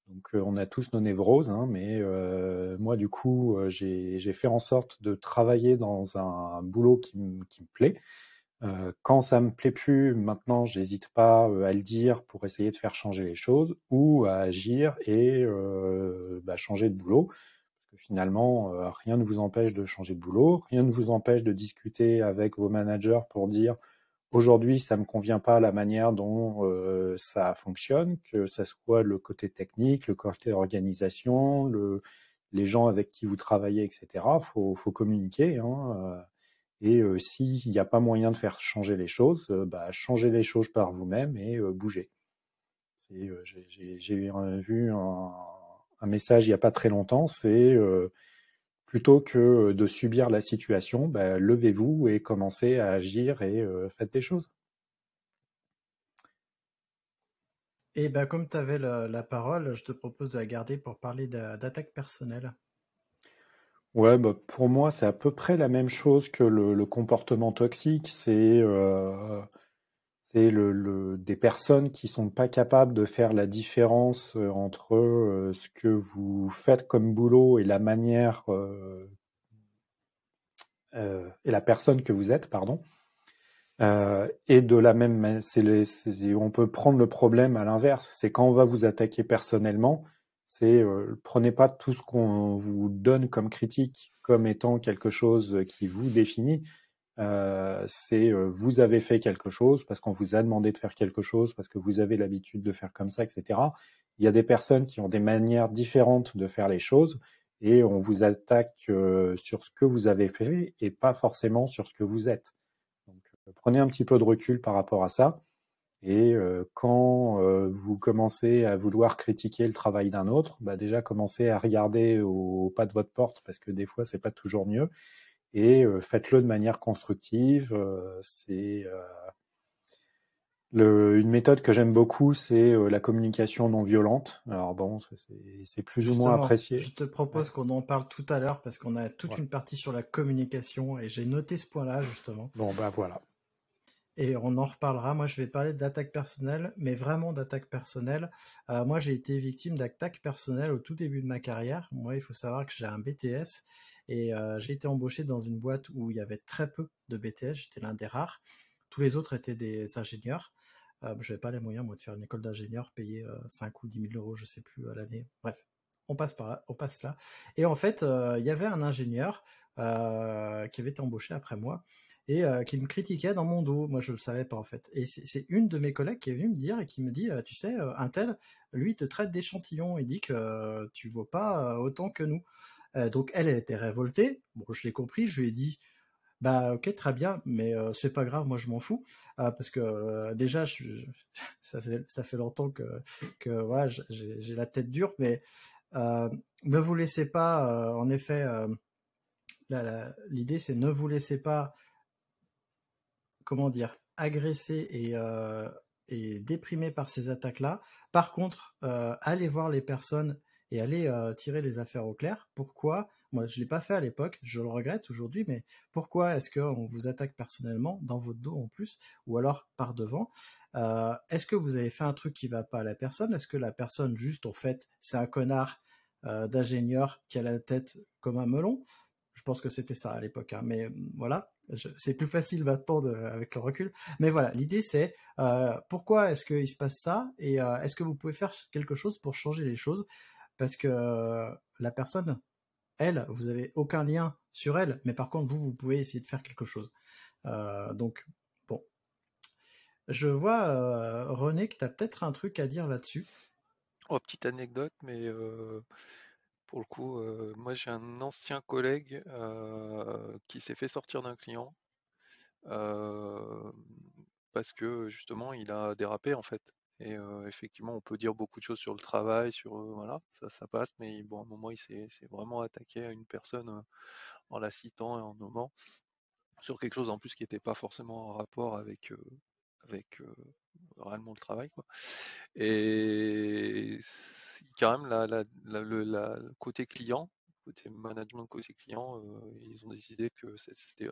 Donc euh, on a tous nos névroses, hein, mais euh, moi du coup euh, j'ai fait en sorte de travailler dans un, boulot qui, me plaît. quand ça me plaît plus, maintenant j'hésite pas à le dire pour essayer de faire changer les choses ou à agir et bah, changer de boulot. Finalement, rien ne vous empêche de changer de boulot, rien ne vous empêche de discuter avec vos managers pour dire Aujourd'hui, ça me convient pas la manière dont euh, ça fonctionne, que ce soit le côté technique, le côté organisation, le, les gens avec qui vous travaillez, etc. Faut, faut, communiquer. Hein, euh, et euh, s'il n'y a pas moyen de faire changer les choses, bah, changez les choses par vous-même et bougez. J'ai vu un, un, message il n'y a pas très longtemps, c'est plutôt que de subir la situation, bah, levez-vous et commencez à agir et euh, faites des choses. Et ben, comme tu avais la, parole, je te propose de la garder pour parler d'attaque personnelle. Ouais, bah, pour moi, c'est à peu près la même chose que le, comportement toxique. C'est euh, des personnes qui sont pas capables de faire la différence euh, entre euh, ce que vous faites comme boulot et la manière euh, et la personne que vous êtes, pardon. et de la même, c'est on peut prendre le problème à l'inverse. C'est quand on va vous attaquer personnellement, c'est prenez pas tout ce qu'on vous donne comme critique comme étant quelque chose qui vous définit. C'est vous avez fait quelque chose parce qu'on vous a demandé de faire quelque chose, parce que vous avez l'habitude de faire comme ça, etc. Il y a des personnes qui ont des manières différentes de faire les choses et on vous attaque sur ce que vous avez fait et pas forcément sur ce que vous êtes. Donc, prenez un petit peu de recul par rapport à ça. Et quand vous commencez à vouloir critiquer le travail d'un autre, bah déjà commencez à regarder au, pas de votre porte parce que des fois c'est pas toujours mieux. Et faites-le de manière constructive. c'est une méthode que j'aime beaucoup, c'est la communication non violente. Alors bon, c'est plus ou moins apprécié. Je te propose qu'on en parle tout à l'heure parce qu'on a toute une partie sur la communication et j'ai noté ce point-là justement. Bon bah voilà et on en reparlera. Moi, je vais parler d'attaque personnelle, mais vraiment d'attaque personnelle. Euh, moi, j'ai été victime d'attaque personnelle au tout début de ma carrière. Moi, il faut savoir que j'ai un BTS et euh, j'ai été embauché dans une boîte où il y avait très peu de BTS. J'étais l'un des rares. Tous les autres étaient des ingénieurs. Euh, je n'avais pas les moyens, moi, de faire une école d'ingénieur, payer 5 ou 10 000 euros, je sais plus, à l'année. Bref, on passe par là, on passe là. Et en fait, il y avait un ingénieur qui avait été embauché après moi et euh, qui me critiquait dans mon dos. Moi, je le savais pas en fait. Et c'est une de mes collègues qui est venue me dire et qui me dit, euh, tu sais, euh, un tel, lui, te traite d'échantillon et dit que tu vaux pas autant que nous. Donc elle, elle était révoltée. Je l'ai compris. Je lui ai dit, bah ok, très bien, mais c'est pas grave. Moi, je m'en fous parce que déjà, je, ça fait longtemps que voilà, j'ai la tête dure, mais ne vous laissez pas. en effet, l'idée, c'est ne vous laissez pas comment dire, agressé et, euh, déprimé par ces attaques-là. Par contre, euh, allez voir les personnes et allez euh, tirer les affaires au clair. Pourquoi? Moi, je l'ai pas fait à l'époque, je le regrette aujourd'hui, mais pourquoi est-ce qu'on vous attaque personnellement dans votre dos en plus, ou alors par devant? Est-ce que vous avez fait un truc qui va pas à la personne? Est-ce que la personne juste en fait c'est un connard d'ingénieur qui a la tête comme un melon? Je pense que c'était ça à l'époque, hein. mais voilà c'est plus facile maintenant avec le recul. Mais voilà, l'idée c'est euh, pourquoi est-ce qu'il se passe ça? Et euh, est-ce que vous pouvez faire quelque chose pour changer les choses? Parce que euh, la personne, elle, vous avez aucun lien sur elle, mais par contre vous, vous pouvez essayer de faire quelque chose. donc bon, je vois René que tu as peut-être un truc à dire là-dessus. Oh, petite anecdote, mais pour le coup, moi j'ai un ancien collègue qui s'est fait sortir d'un client parce que justement il a dérapé en fait. Et effectivement, on peut dire beaucoup de choses sur le travail, sur voilà, ça, ça passe, mais bon, à un moment, il s'est vraiment attaqué à une personne en la citant et en nommant sur quelque chose en plus qui n'était pas forcément en rapport avec réellement le travail, quoi. Et quand même, la, le côté client, côté management côté client, ils ont décidé que c'était.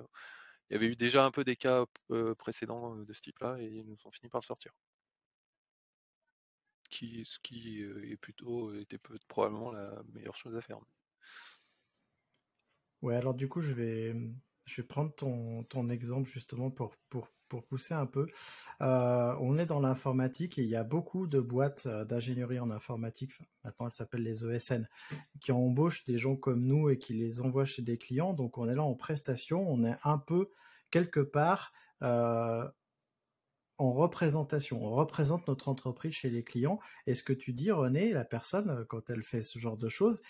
Il y avait eu déjà un peu des cas précédents de ce type-là et ils nous ont fini par le sortir. Qui, ce qui est plutôt était probablement la meilleure chose à faire. Ouais, alors du coup, je vais, je vais prendre ton, ton exemple justement pour, pour pour pousser un peu. Euh, on est dans l'informatique et il y a beaucoup de boîtes euh, d'ingénierie en informatique, maintenant elles s'appellent les ESN, qui embauchent des gens comme nous et qui les envoient chez des clients. Donc on est là en prestation, on est un peu quelque part euh, en représentation. On représente notre entreprise chez les clients. Et ce que tu dis, René, la personne, quand elle fait ce genre de choses,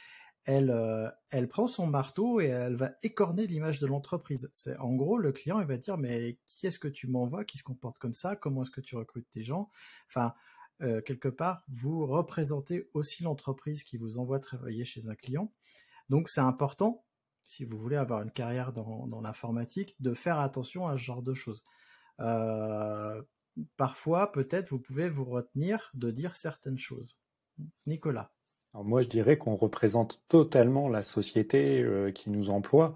elle, euh, elle prend son marteau et elle va écorner l'image de l'entreprise. C'est en gros le client il va dire mais qui est-ce que tu m'envoies qui se comporte comme ça? Comment est-ce que tu recrutes tes gens? Enfin euh, quelque part vous représentez aussi l'entreprise qui vous envoie travailler chez un client. Donc c'est important si vous voulez avoir une carrière dans, l'informatique de faire attention à ce genre de choses. Euh, parfois peut-être vous pouvez vous retenir de dire certaines choses. Nicolas moi, je dirais qu'on représente totalement la société euh, qui nous emploie,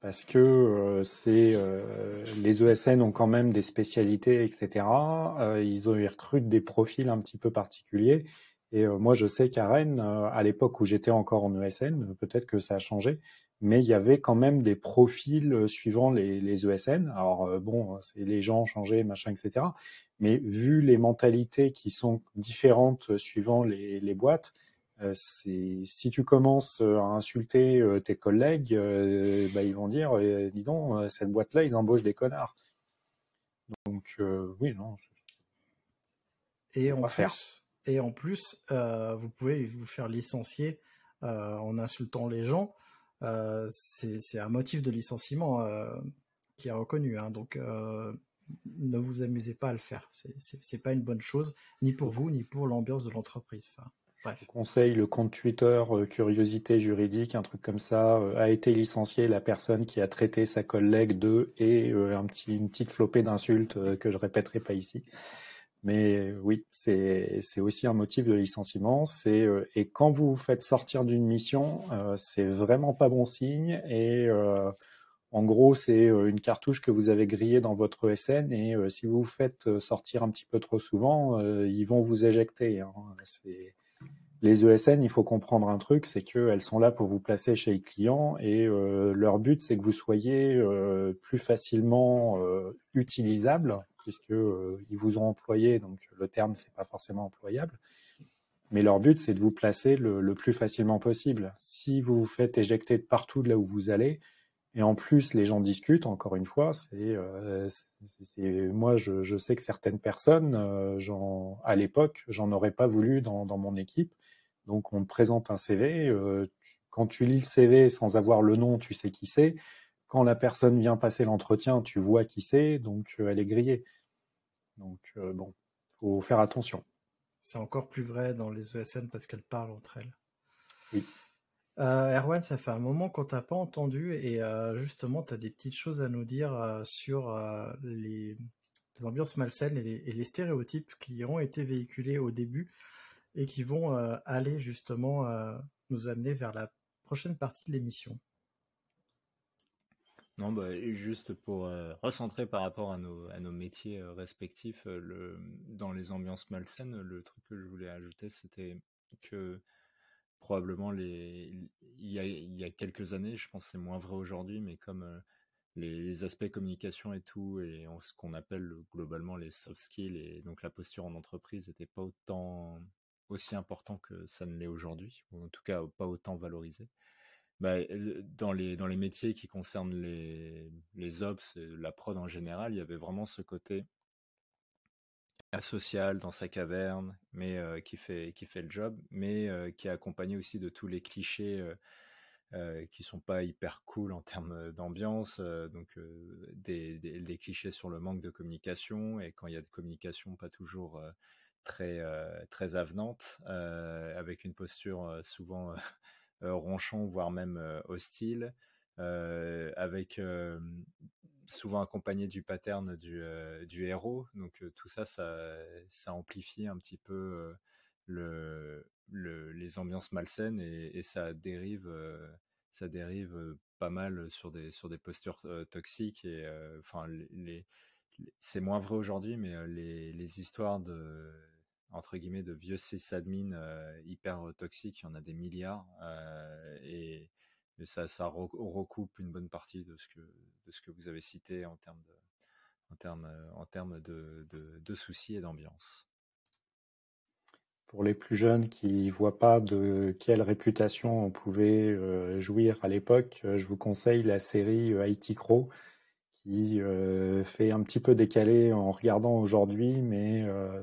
parce que euh, c'est euh, les ESN ont quand même des spécialités, etc. ils ont recrutent des profils un petit peu particuliers. Et moi, je sais qu'à Rennes, à l'époque où j'étais encore en ESN, peut-être que ça a changé, mais il y avait quand même des profils suivant les, les ESN. Alors bon, c'est les gens ont changé, machin, etc. Mais vu les mentalités qui sont différentes suivant les, les boîtes, si tu commences à insulter tes collègues, bah, ils vont dire, dis donc, cette boîte-là, ils embauchent des connards. Donc oui, non. Et en, plus, et en plus, vous pouvez vous faire licencier en insultant les gens. C'est un motif de licenciement qui est reconnu. Hein, donc ne vous amusez pas à le faire. C'est pas une bonne chose, ni pour vous, ni pour l'ambiance de l'entreprise. Enfin. Je le compte Twitter euh, Curiosité juridique, un truc comme ça, euh, a été licencié la personne qui a traité sa collègue de et euh, une petite flopée d'insultes que je répéterai pas ici. Mais oui, c'est aussi un motif de licenciement. C'est et quand vous vous faites sortir d'une mission, c'est vraiment pas bon signe et en gros, c'est euh, une cartouche que vous avez grillée dans votre ESN et euh, si vous vous faites euh, sortir un petit peu trop souvent, ils vont vous éjecter. Hein. Les ESN, il faut comprendre un truc, c'est qu'elles sont là pour vous placer chez les clients et leur but, c'est que vous soyez plus facilement utilisable, puisque ils vous ont employé, donc le terme c'est pas forcément employable. Mais leur but, c'est de vous placer le, plus facilement possible. Si vous vous faites éjecter de partout de là où vous allez, et en plus, les gens discutent, encore une fois. C'est, euh, moi, je, sais que certaines personnes, euh, à l'époque, j'en aurais pas voulu dans, dans, mon équipe. Donc, on te présente un CV. Euh, quand tu lis le CV sans avoir le nom, tu sais qui c'est. Quand la personne vient passer l'entretien, tu vois qui c'est. Donc, euh, elle est grillée. Donc, euh, bon, faut faire attention. C'est encore plus vrai dans les ESN parce qu'elles parlent entre elles. Oui. Euh, Erwan, ça fait un moment qu'on t'a pas entendu et euh, justement, tu as des petites choses à nous dire sur les, les, ambiances malsaines et les, et les, stéréotypes qui ont été véhiculés au début et qui vont aller justement nous amener vers la prochaine partie de l'émission. Non, bah, juste pour recentrer par rapport à nos, métiers respectifs, le, dans les ambiances malsaines, le truc que je voulais ajouter, c'était que probablement il y a, quelques années, je pense que c'est moins vrai aujourd'hui, mais comme euh, les, les, aspects communication et tout, et ce qu'on appelle globalement les soft skills, et donc la posture en entreprise n'était pas autant aussi important que ça ne l'est aujourd'hui, ou en tout cas pas autant valorisé. Bah, dans les métiers qui concernent les les ops, la prod en général, il y avait vraiment ce côté asocial dans sa caverne, mais euh, qui fait qui fait le job, mais euh, qui est accompagné aussi de tous les clichés euh, euh qui sont pas hyper cool en termes d'ambiance, donc des, clichés sur le manque de communication et quand il y a de communication pas toujours très très avenante, avec une posture souvent ronchon voire même hostile, avec souvent accompagné du pattern du, euh, du héros. Donc euh, tout ça, ça, ça amplifie un petit peu euh, le, le, les ambiances malsaines et, ça dérive, ça dérive pas mal sur des sur des postures toxiques et enfin les c'est moins vrai aujourd'hui, mais les, les histoires de entre guillemets de vieux sysadmin euh, hyper toxiques, il y en a des milliards euh, et ça, recoupe une bonne partie de ce que, vous avez cité en termes de, de soucis et d'ambiance. Pour les plus jeunes qui voient pas de quelle réputation on pouvait euh, jouir à l'époque, euh, je vous conseille la série euh, IT Crow qui euh, fait un petit peu décalé en regardant aujourd'hui, mais euh,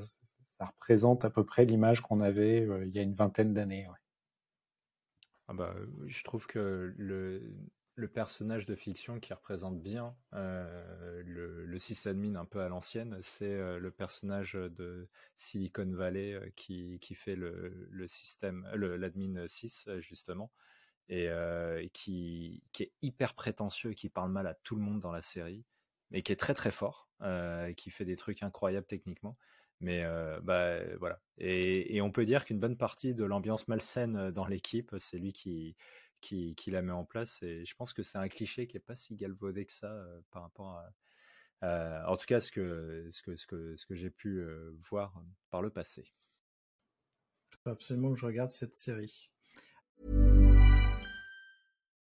représente à peu près l'image qu'on avait il y a une vingtaine d'années. Ah bah, je trouve que le, personnage de fiction qui représente bien le, sysadmin un peu à l'ancienne, c'est le personnage de Silicon Valley qui, qui fait le, le l'admin 6 justement, et qui, qui est hyper prétentieux et qui parle mal à tout le monde dans la série, mais qui est très très fort, euh, qui fait des trucs incroyables techniquement. Mais euh, bah voilà. Et, et, on peut dire qu'une bonne partie de l'ambiance malsaine euh, dans l'équipe, c'est lui qui, qui, qui, la met en place. Et je pense que c'est un cliché qui est pas si galvaudé que ça euh, par rapport à, euh, en tout cas, ce que ce que ce que ce que j'ai pu euh, voir par le passé. Absolument, je regarde cette série.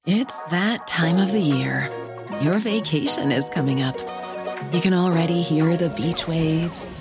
It's that time of the year. Your vacation is coming up. You can already hear the beach waves.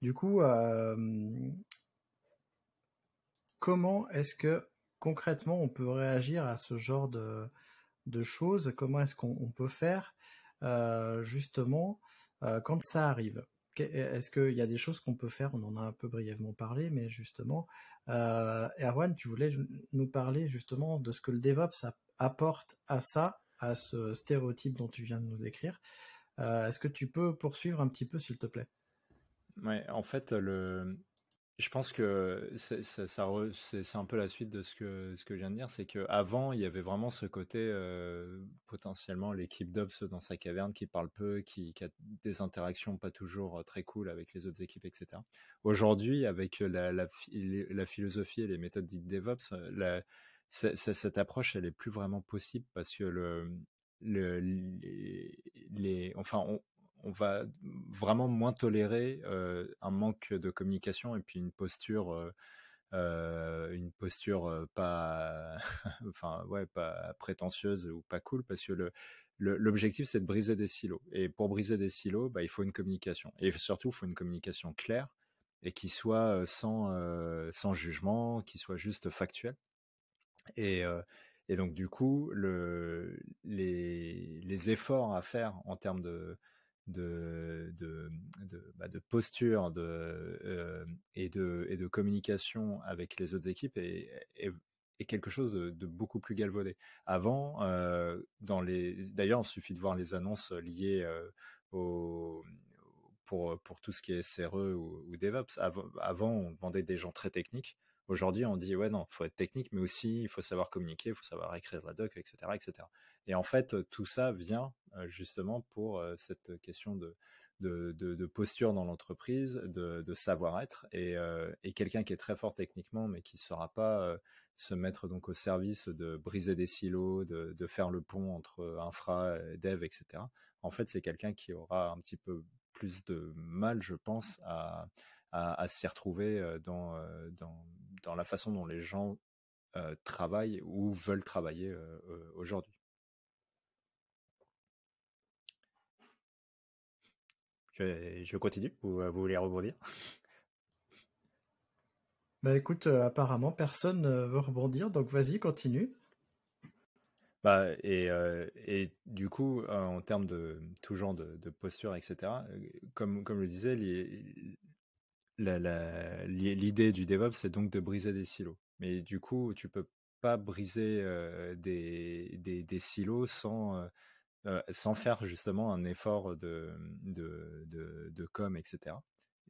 Du coup, euh, comment est-ce que concrètement on peut réagir à ce genre de, choses? Comment est-ce qu'on on peut faire euh, justement euh, quand ça arrive? Est-ce qu'il y a des choses qu'on peut faire? On en a un peu brièvement parlé, mais justement, Erwan, tu voulais nous parler justement de ce que le DevOps apporte à ça, à ce stéréotype dont tu viens de nous décrire. Est-ce que tu peux poursuivre un petit peu, s'il te plaît? Ouais, en fait, le, je pense que c'est ça, c'est un peu la suite de ce que ce que je viens de dire, c'est que avant il y avait vraiment ce côté euh, potentiellement l'équipe d'Ops dans sa caverne qui parle peu, qui, a des interactions pas toujours euh, très cool avec les autres équipes, etc. Aujourd'hui, avec la, la, phi- la philosophie et les méthodes dites DevOps, euh, cette approche elle est plus vraiment possible parce que le les, les enfin on, on va vraiment moins tolérer euh, un manque de communication et puis une posture euh, euh, une posture pas enfin ouais pas prétentieuse ou pas cool parce que le l'objectif c'est de briser des silos. Et pour briser des silos bah, il faut une communication. Et surtout il faut une communication claire et qui soit sans sans jugement qui soit juste factuelle. Et et donc du coup le les les efforts à faire en termes de de, de, de, bah, posture de, euh, et, de, et de communication avec les autres équipes est, est, quelque chose de, beaucoup plus galvaudé. Avant, euh, d'ailleurs, il suffit de voir les annonces liées euh, au, pour, pour tout ce qui est SRE ou, DevOps. Avant, avant, on demandait des gens très techniques. Aujourd'hui, on dit ouais non, il faut être technique, mais aussi il faut savoir communiquer, il faut savoir écrire la doc, etc., etc. Et en fait, tout ça vient justement pour cette question de posture dans l'entreprise, de, savoir-être, et, et quelqu'un qui est très fort techniquement, mais qui ne saura pas se mettre donc au service de briser des silos, de, faire le pont entre infra, dev, etc. En fait, c'est quelqu'un qui aura un petit peu plus de mal, je pense, à s'y retrouver dans, la façon dont les gens travaillent ou veulent travailler aujourd'hui. Je, je, continue ou vous voulez rebondir? Bah écoute, euh, apparemment personne ne veut rebondir, donc vas-y, continue. Bah, et, euh, et, du coup, euh, en termes de tout genre de, de posture, etc., comme, comme je le disais, l'idée du DevOps, c'est donc de briser des silos. Mais du coup, tu peux pas briser euh, des, des, des, silos sans, euh, sans faire justement un effort de, de, de, de com, etc.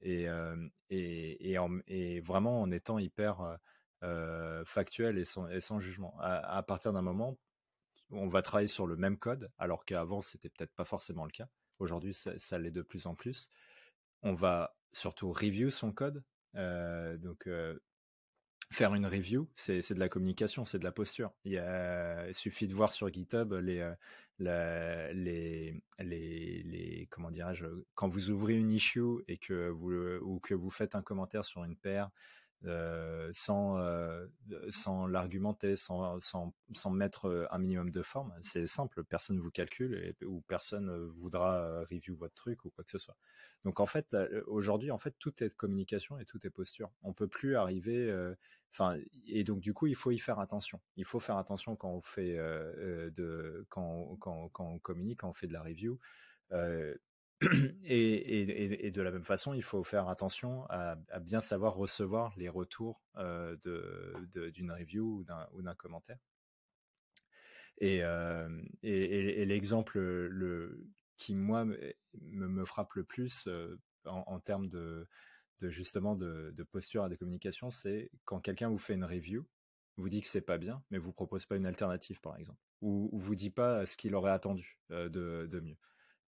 Et, euh, et, et, en, et, vraiment en étant hyper euh, factuel et sans, et sans jugement. À, à partir d'un moment, on va travailler sur le même code, alors qu'avant, c'était peut-être pas forcément le cas. Aujourd'hui, ça, ça l'est de plus en plus. On va surtout review son code. Donc faire une review, c'est de la communication, c'est de la posture. Il, y a, il, suffit de voir sur GitHub les euh, les, les, les comment dirais-je quand vous ouvrez une issue et que vous ou que vous faites un commentaire sur une paire euh, sans euh, sans l'argumenter, sans, sans, sans mettre un minimum de forme. C'est simple, personne vous calcule ou personne voudra review votre truc ou quoi que ce soit. Donc en fait, aujourd'hui, en fait, tout est communication et tout est posture. On peut plus arriver. Enfin, euh, et donc du coup, il faut y faire attention. Il faut faire attention quand on fait euh, de quand, quand, quand on communique, quand on fait de la review. Euh, et, de la même façon, il faut faire attention à, bien savoir recevoir les retours euh, d'une review ou d'un commentaire. Et, et, l'exemple le, qui, moi, me, me, frappe le plus en, en, termes de, justement de, posture et de communication, c'est quand quelqu'un vous fait une review, vous dit que c'est pas bien, mais vous propose pas une alternative, par exemple, ou, ou vous dit pas ce qu'il aurait attendu de, mieux.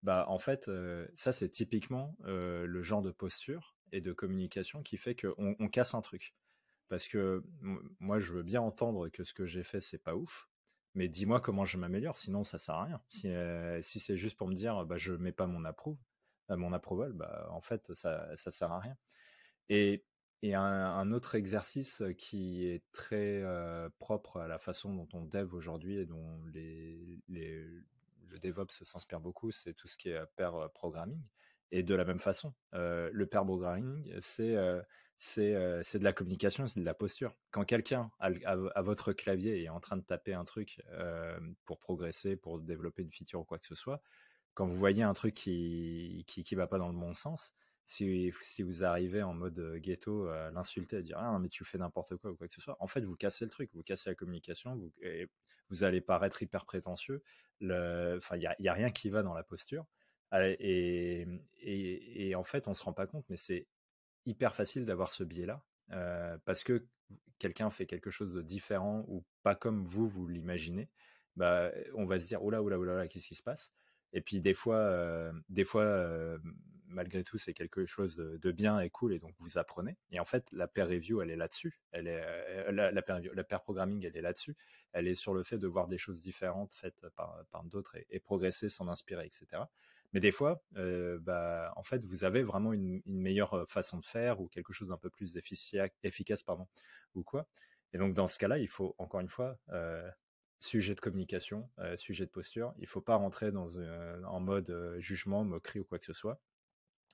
Bah, en fait, ça c'est typiquement le genre de posture et de communication qui fait qu'on on casse un truc. Parce que moi, je veux bien entendre que ce que j'ai fait, c'est pas ouf, mais dis-moi comment je m'améliore, sinon ça sert à rien. Si, si c'est juste pour me dire, bah, je mets pas mon approuve, mon approval, bah, en fait, ça, ça sert à rien. Et, et un, autre exercice qui est très propre à la façon dont on dev aujourd'hui et dont les, les, le DevOps s'inspire beaucoup, c'est tout ce qui est pair programming. Et de la même façon, le pair programming, c'est de la communication, c'est de la posture. Quand quelqu'un à, votre clavier est en train de taper un truc pour progresser, pour développer une feature ou quoi que ce soit, quand vous voyez un truc qui qui, qui va pas dans le bon sens, si, vous arrivez en mode ghetto à l'insulter, à dire ah mais tu fais n'importe quoi ou quoi que ce soit, en fait vous cassez le truc, vous cassez la communication, vous allez paraître hyper prétentieux. Enfin il y a, rien qui va dans la posture. Et, en fait on se rend pas compte, mais c'est hyper facile d'avoir ce biais-là parce que quelqu'un fait quelque chose de différent ou pas comme vous vous l'imaginez. Bah, on va se dire oh là oh là qu'est-ce qui se passe? Et puis des fois, des fois malgré tout, c'est quelque chose de, bien et cool, et donc vous apprenez. Et en fait, la pair review, elle est là-dessus. Elle est euh, la, la, pair, programming, elle est là-dessus. Elle est sur le fait de voir des choses différentes faites par, d'autres et, progresser, s'en inspirer, etc. Mais des fois, euh, bah, en fait, vous avez vraiment une, meilleure façon de faire ou quelque chose d'un peu plus efficace, pardon, ou quoi. Et donc dans ce cas-là, il faut encore une fois euh, sujet de communication, euh, sujet de posture. Il faut pas rentrer dans un, en mode euh, jugement, moquerie ou quoi que ce soit.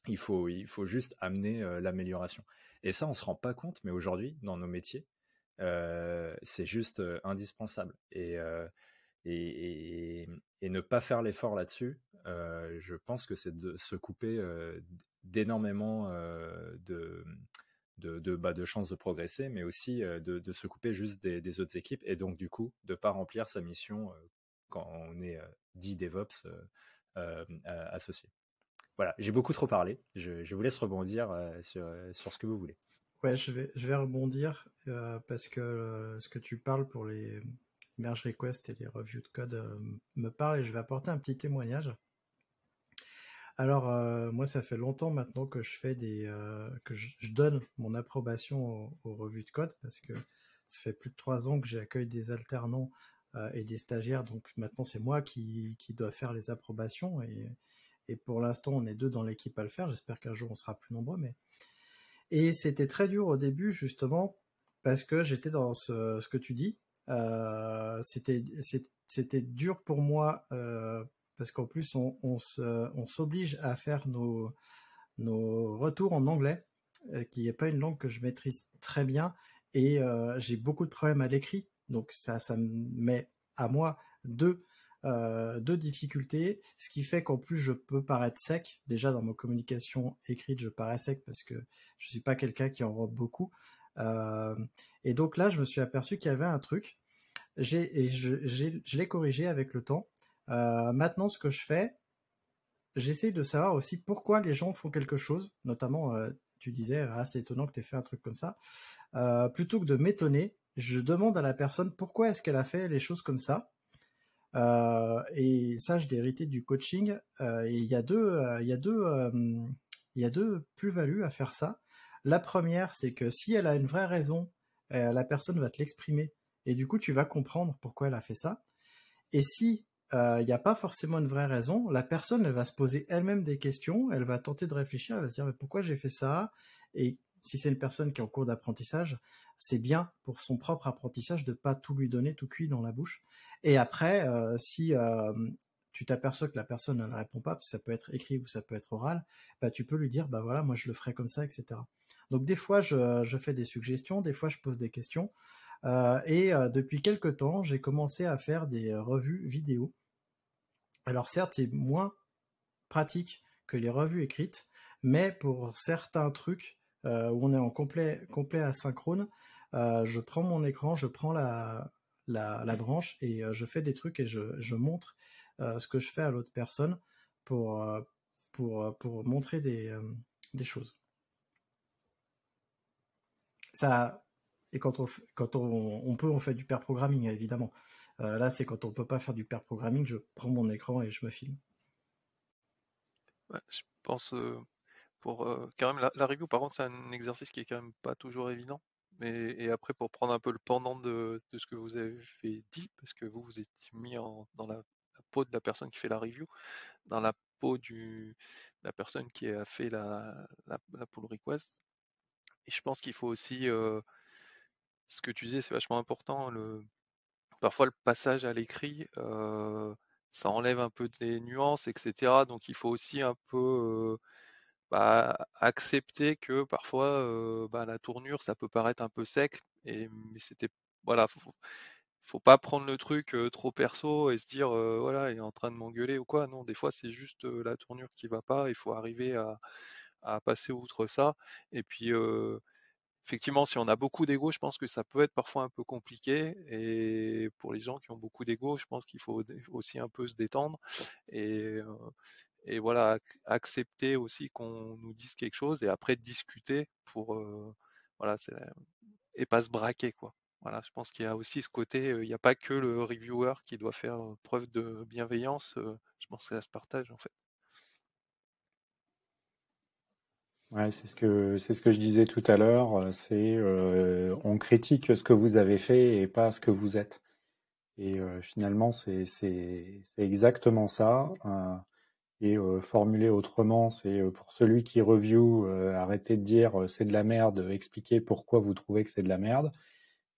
Il faut, il faut juste amener l'amélioration. Et ça, on se rend pas compte, mais aujourd'hui, dans nos métiers, c'est juste indispensable. Et, et, et, ne pas faire l'effort là-dessus, je pense que c'est de se couper d'énormément de, de, de, bah, de chances de progresser, mais aussi de, se couper juste des, autres équipes et donc du coup de pas remplir sa mission quand on est dit DevOps associé. Voilà, j'ai beaucoup trop parlé. Je, vous laisse rebondir euh, euh, sur, ce que vous voulez. Ouais, je vais, je vais rebondir euh, parce que ce que tu parles pour les merge requests et les reviews de code me parle et je vais apporter un petit témoignage. Alors moi, ça fait longtemps maintenant que je fais des, que je, donne mon approbation aux, revues de code parce que ça fait plus de trois ans que j'accueille des alternants et des stagiaires, donc maintenant c'est moi qui, qui dois faire les approbations et et pour l'instant, on est deux dans l'équipe à le faire. J'espère qu'un jour on sera plus nombreux. Mais et c'était très dur au début justement parce que j'étais dans ce, ce, que tu dis. Euh, c'était dur pour moi euh, parce qu'en plus on, on s'oblige à faire nos nos retours en anglais, euh, qui n'est pas une langue que je maîtrise très bien et euh, j'ai beaucoup de problèmes à l'écrit. Donc ça ça me met à moi deux euh, de difficultés, ce qui fait qu'en plus je peux paraître sec. Déjà dans ma communication écrite, je parais sec parce que je suis pas quelqu'un qui enrobe beaucoup. Euh, et donc là, je me suis aperçu qu'il y avait un truc. J'ai, et je, je l'ai corrigé avec le temps. Euh, maintenant, ce que je fais, j'essaye de savoir aussi pourquoi les gens font quelque chose. Notamment, tu disais, ah, c'est étonnant que tu aies fait un truc comme ça. plutôt que de m'étonner, je demande à la personne pourquoi est-ce qu'elle a fait les choses comme ça. Euh, et ça, je l'ai hérité du coaching. Euh, et il y a deux, euh, il y a deux, il y a deux plus-values à faire ça. La première, c'est que si elle a une vraie raison, la personne va te l'exprimer. Et du coup, tu vas comprendre pourquoi elle a fait ça. Et si il n'y a pas forcément une vraie raison, la personne, elle va se poser elle-même des questions, elle va tenter de réfléchir, elle va se dire mais pourquoi j'ai fait ça? Et si c'est une personne qui est en cours d'apprentissage, c'est bien pour son propre apprentissage de pas tout lui donner tout cuit dans la bouche. Et après, euh, si euh, tu t'aperçois que la personne ne répond pas, ça peut être écrit ou ça peut être oral, bah tu peux lui dire bah voilà moi je le ferai comme ça, etc. Donc des fois je, fais des suggestions, des fois je pose des questions. Euh, et depuis quelques temps, j'ai commencé à faire des revues vidéo. Alors certes, c'est moins pratique que les revues écrites, mais pour certains trucs, où on est en complet, complet asynchrone. Euh, je prends mon écran, je prends la, branche et euh, je fais des trucs et je, montre euh, ce que je fais à l'autre personne pour, euh, euh, montrer des, euh, choses. Ça, et quand on, quand on, on peut, on fait du pair programming, évidemment. Euh, là, c'est quand on peut pas faire du pair programming, je prends mon écran et je me filme. Je pense euh, pour euh, quand même la, review, par contre, c'est un exercice qui est quand même pas toujours évident. Mais et après, pour prendre un peu le pendant de, de ce que vous avez dit, parce que vous vous êtes mis en, dans la, peau de la personne qui fait la review, dans la peau du, la personne qui a fait la, la, pull request. Et je pense qu'il faut aussi, euh, ce que tu disais, c'est vachement important. Le, parfois, le passage à l'écrit, euh, ça enlève un peu des nuances, etc. Donc, il faut aussi un peu bah, accepter que parfois, bah, la tournure, ça peut paraître un peu sec. Et mais c'était, voilà, faut, pas prendre le truc trop perso et se dire, voilà, il est en train de m'engueuler ou quoi. Non, des fois, c'est juste la tournure qui va pas. Il faut arriver à, passer outre ça. Et puis, effectivement, si on a beaucoup d'ego, je pense que ça peut être parfois un peu compliqué. Et pour les gens qui ont beaucoup d'ego, je pense qu'il faut aussi un peu se détendre et, et voilà, ac- accepter aussi qu'on nous dise quelque chose et après discuter pour, voilà, c'est, et pas se braquer, quoi. Voilà, je pense qu'il y a aussi ce côté, il n'y a pas que le reviewer qui doit faire preuve de bienveillance. je pense que ça se partage en fait. Ouais, c'est ce que c'est ce que je disais tout à l'heure. C'est on critique ce que vous avez fait et pas ce que vous êtes. Et euh, finalement, c'est exactement ça. Et euh, formulé autrement, c'est euh, pour celui qui review, euh, arrêtez de dire c'est de la merde, expliquez pourquoi vous trouvez que c'est de la merde.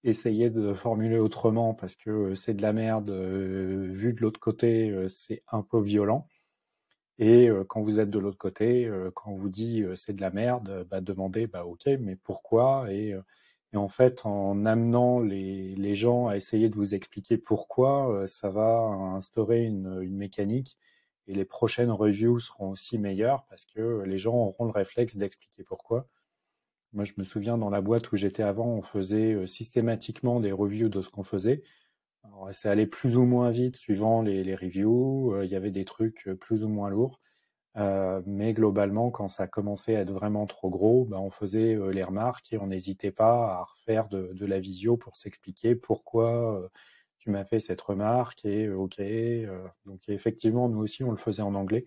Essayez de formuler autrement parce que c'est de la merde vu de l'autre côté, c'est un peu violent. Et quand vous êtes de l'autre côté, quand on vous dit c'est de la merde, bah, demandez bah ok, mais pourquoi? Et, en fait, en amenant les, gens à essayer de vous expliquer pourquoi, ça va instaurer une mécanique et les prochaines reviews seront aussi meilleures parce que les gens auront le réflexe d'expliquer pourquoi. Moi, je me souviens dans la boîte où j'étais avant, on faisait euh, systématiquement des reviews de ce qu'on faisait. Alors, ça allait plus ou moins vite suivant les, les reviews. Euh, Il y avait des trucs euh, plus ou moins lourds. Mais globalement, quand ça commençait à être vraiment trop gros, bah, on faisait les remarques et on n'hésitait pas à refaire de, la visio pour s'expliquer pourquoi tu m'as fait cette remarque et ok. donc effectivement, nous aussi, on le faisait en anglais,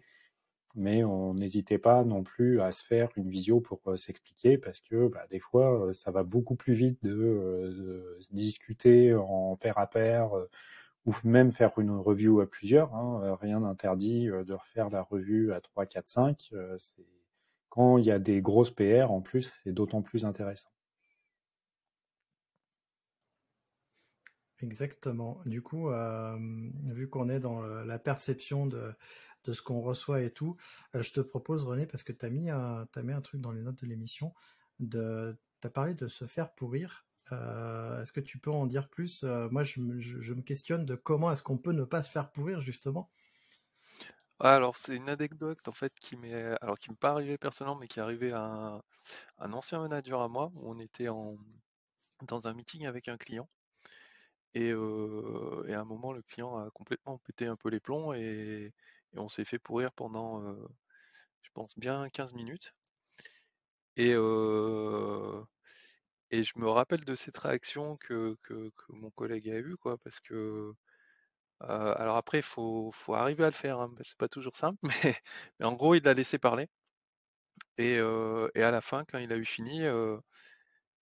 mais on n'hésitait pas non plus à se faire une visio pour s'expliquer parce que bah, des fois, ça va beaucoup plus vite de, discuter en pair à pair. ou même faire une review à plusieurs. hein, rien n'interdit de refaire la revue à 3, 4, 5. euh, c'est- Quand il y a des grosses PR, en plus, c'est d'autant plus intéressant. Exactement. Du coup, euh, vu qu'on est dans euh, la perception de, de ce qu'on reçoit et tout, euh, je te propose, René, parce que tu as mis, un, mis un truc dans les notes de l'émission, tu as parlé de se faire pourrir. Est-ce que tu peux en dire plus? Moi, je, me- questionne de comment est-ce qu'on peut ne pas se faire pourrir, justement. Alors c'est une anecdote en fait qui m'est alors qui m'est pas arrivée personnellement mais qui est arrivée à un, un ancien manager à moi où on était en dans un meeting avec un client et, à un moment le client a complètement pété un peu les plombs et, on s'est fait pourrir pendant je pense bien 15 minutes et je me rappelle de cette réaction que, mon collègue a eue quoi parce que alors après il faut, arriver à le faire hein, c'est pas toujours simple mais, mais en gros il l'a laissé parler Et, à la fin, quand il a eu fini,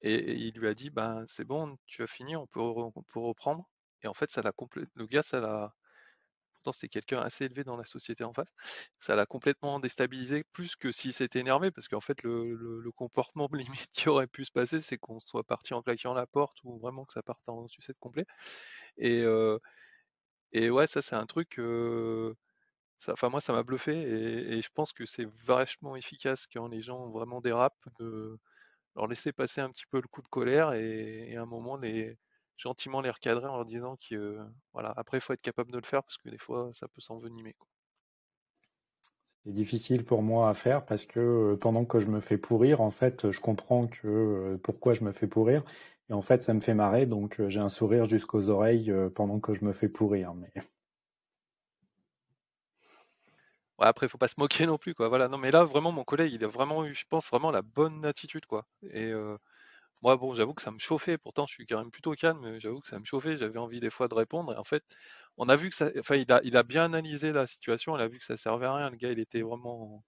et, il lui a dit, ben c'est bon, tu as fini, on peut, reprendre. Et en fait, ça l'a le gars, ça l'a, pourtant c'était quelqu'un assez élevé dans la société en face, ça l'a complètement déstabilisé, plus que s'il s'était énervé, parce qu'en fait, le, comportement limite qui aurait pu se passer, c'est qu'on soit parti en claquant la porte, ou vraiment que ça parte en sucette complet. Et, euh, et ouais, ça c'est un truc, enfin moi ça m'a bluffé, et, et je pense que c'est vachement efficace quand les gens vraiment dérapent, de leur laisser passer un petit peu le coup de colère et, à un moment les gentiment les recadrer en leur disant que euh, voilà après faut être capable de le faire parce que des fois ça peut s'envenimer. C'est difficile pour moi à faire parce que pendant que je me fais pourrir, en fait, je comprends que pourquoi je me fais pourrir. Et en fait, ça me fait marrer, donc j'ai un sourire jusqu'aux oreilles pendant que je me fais pourrir. Mais... Ouais, après, faut pas se moquer non plus, quoi. Voilà. Non, mais là, vraiment, mon collègue, il a vraiment eu, je pense, vraiment la bonne attitude, quoi. Et moi, bon, j'avoue que ça me chauffait. Pourtant, je suis quand même plutôt calme, mais j'avoue que ça me chauffait. J'avais envie des fois de répondre. Et en fait, on a vu que ça, enfin, il a, il a bien analysé la situation. Il a vu que ça servait à rien. Le gars, il était vraiment,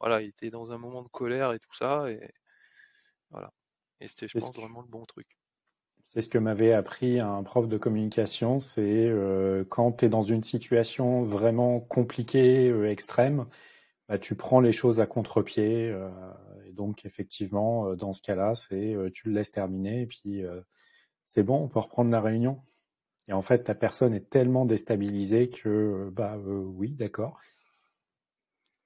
voilà, il était dans un moment de colère et tout ça. Et voilà. Et c'était, je pense, vraiment le bon truc. C'est ce que m'avait appris un prof de communication. C'est euh, quand tu es dans une situation vraiment compliquée, euh, extrême, bah, tu prends les choses à contre-pied. Euh, et donc, effectivement, dans ce cas-là, c'est tu le laisses terminer et puis c'est bon, on peut reprendre la réunion. Et en fait, la personne est tellement déstabilisée que, bah oui, d'accord.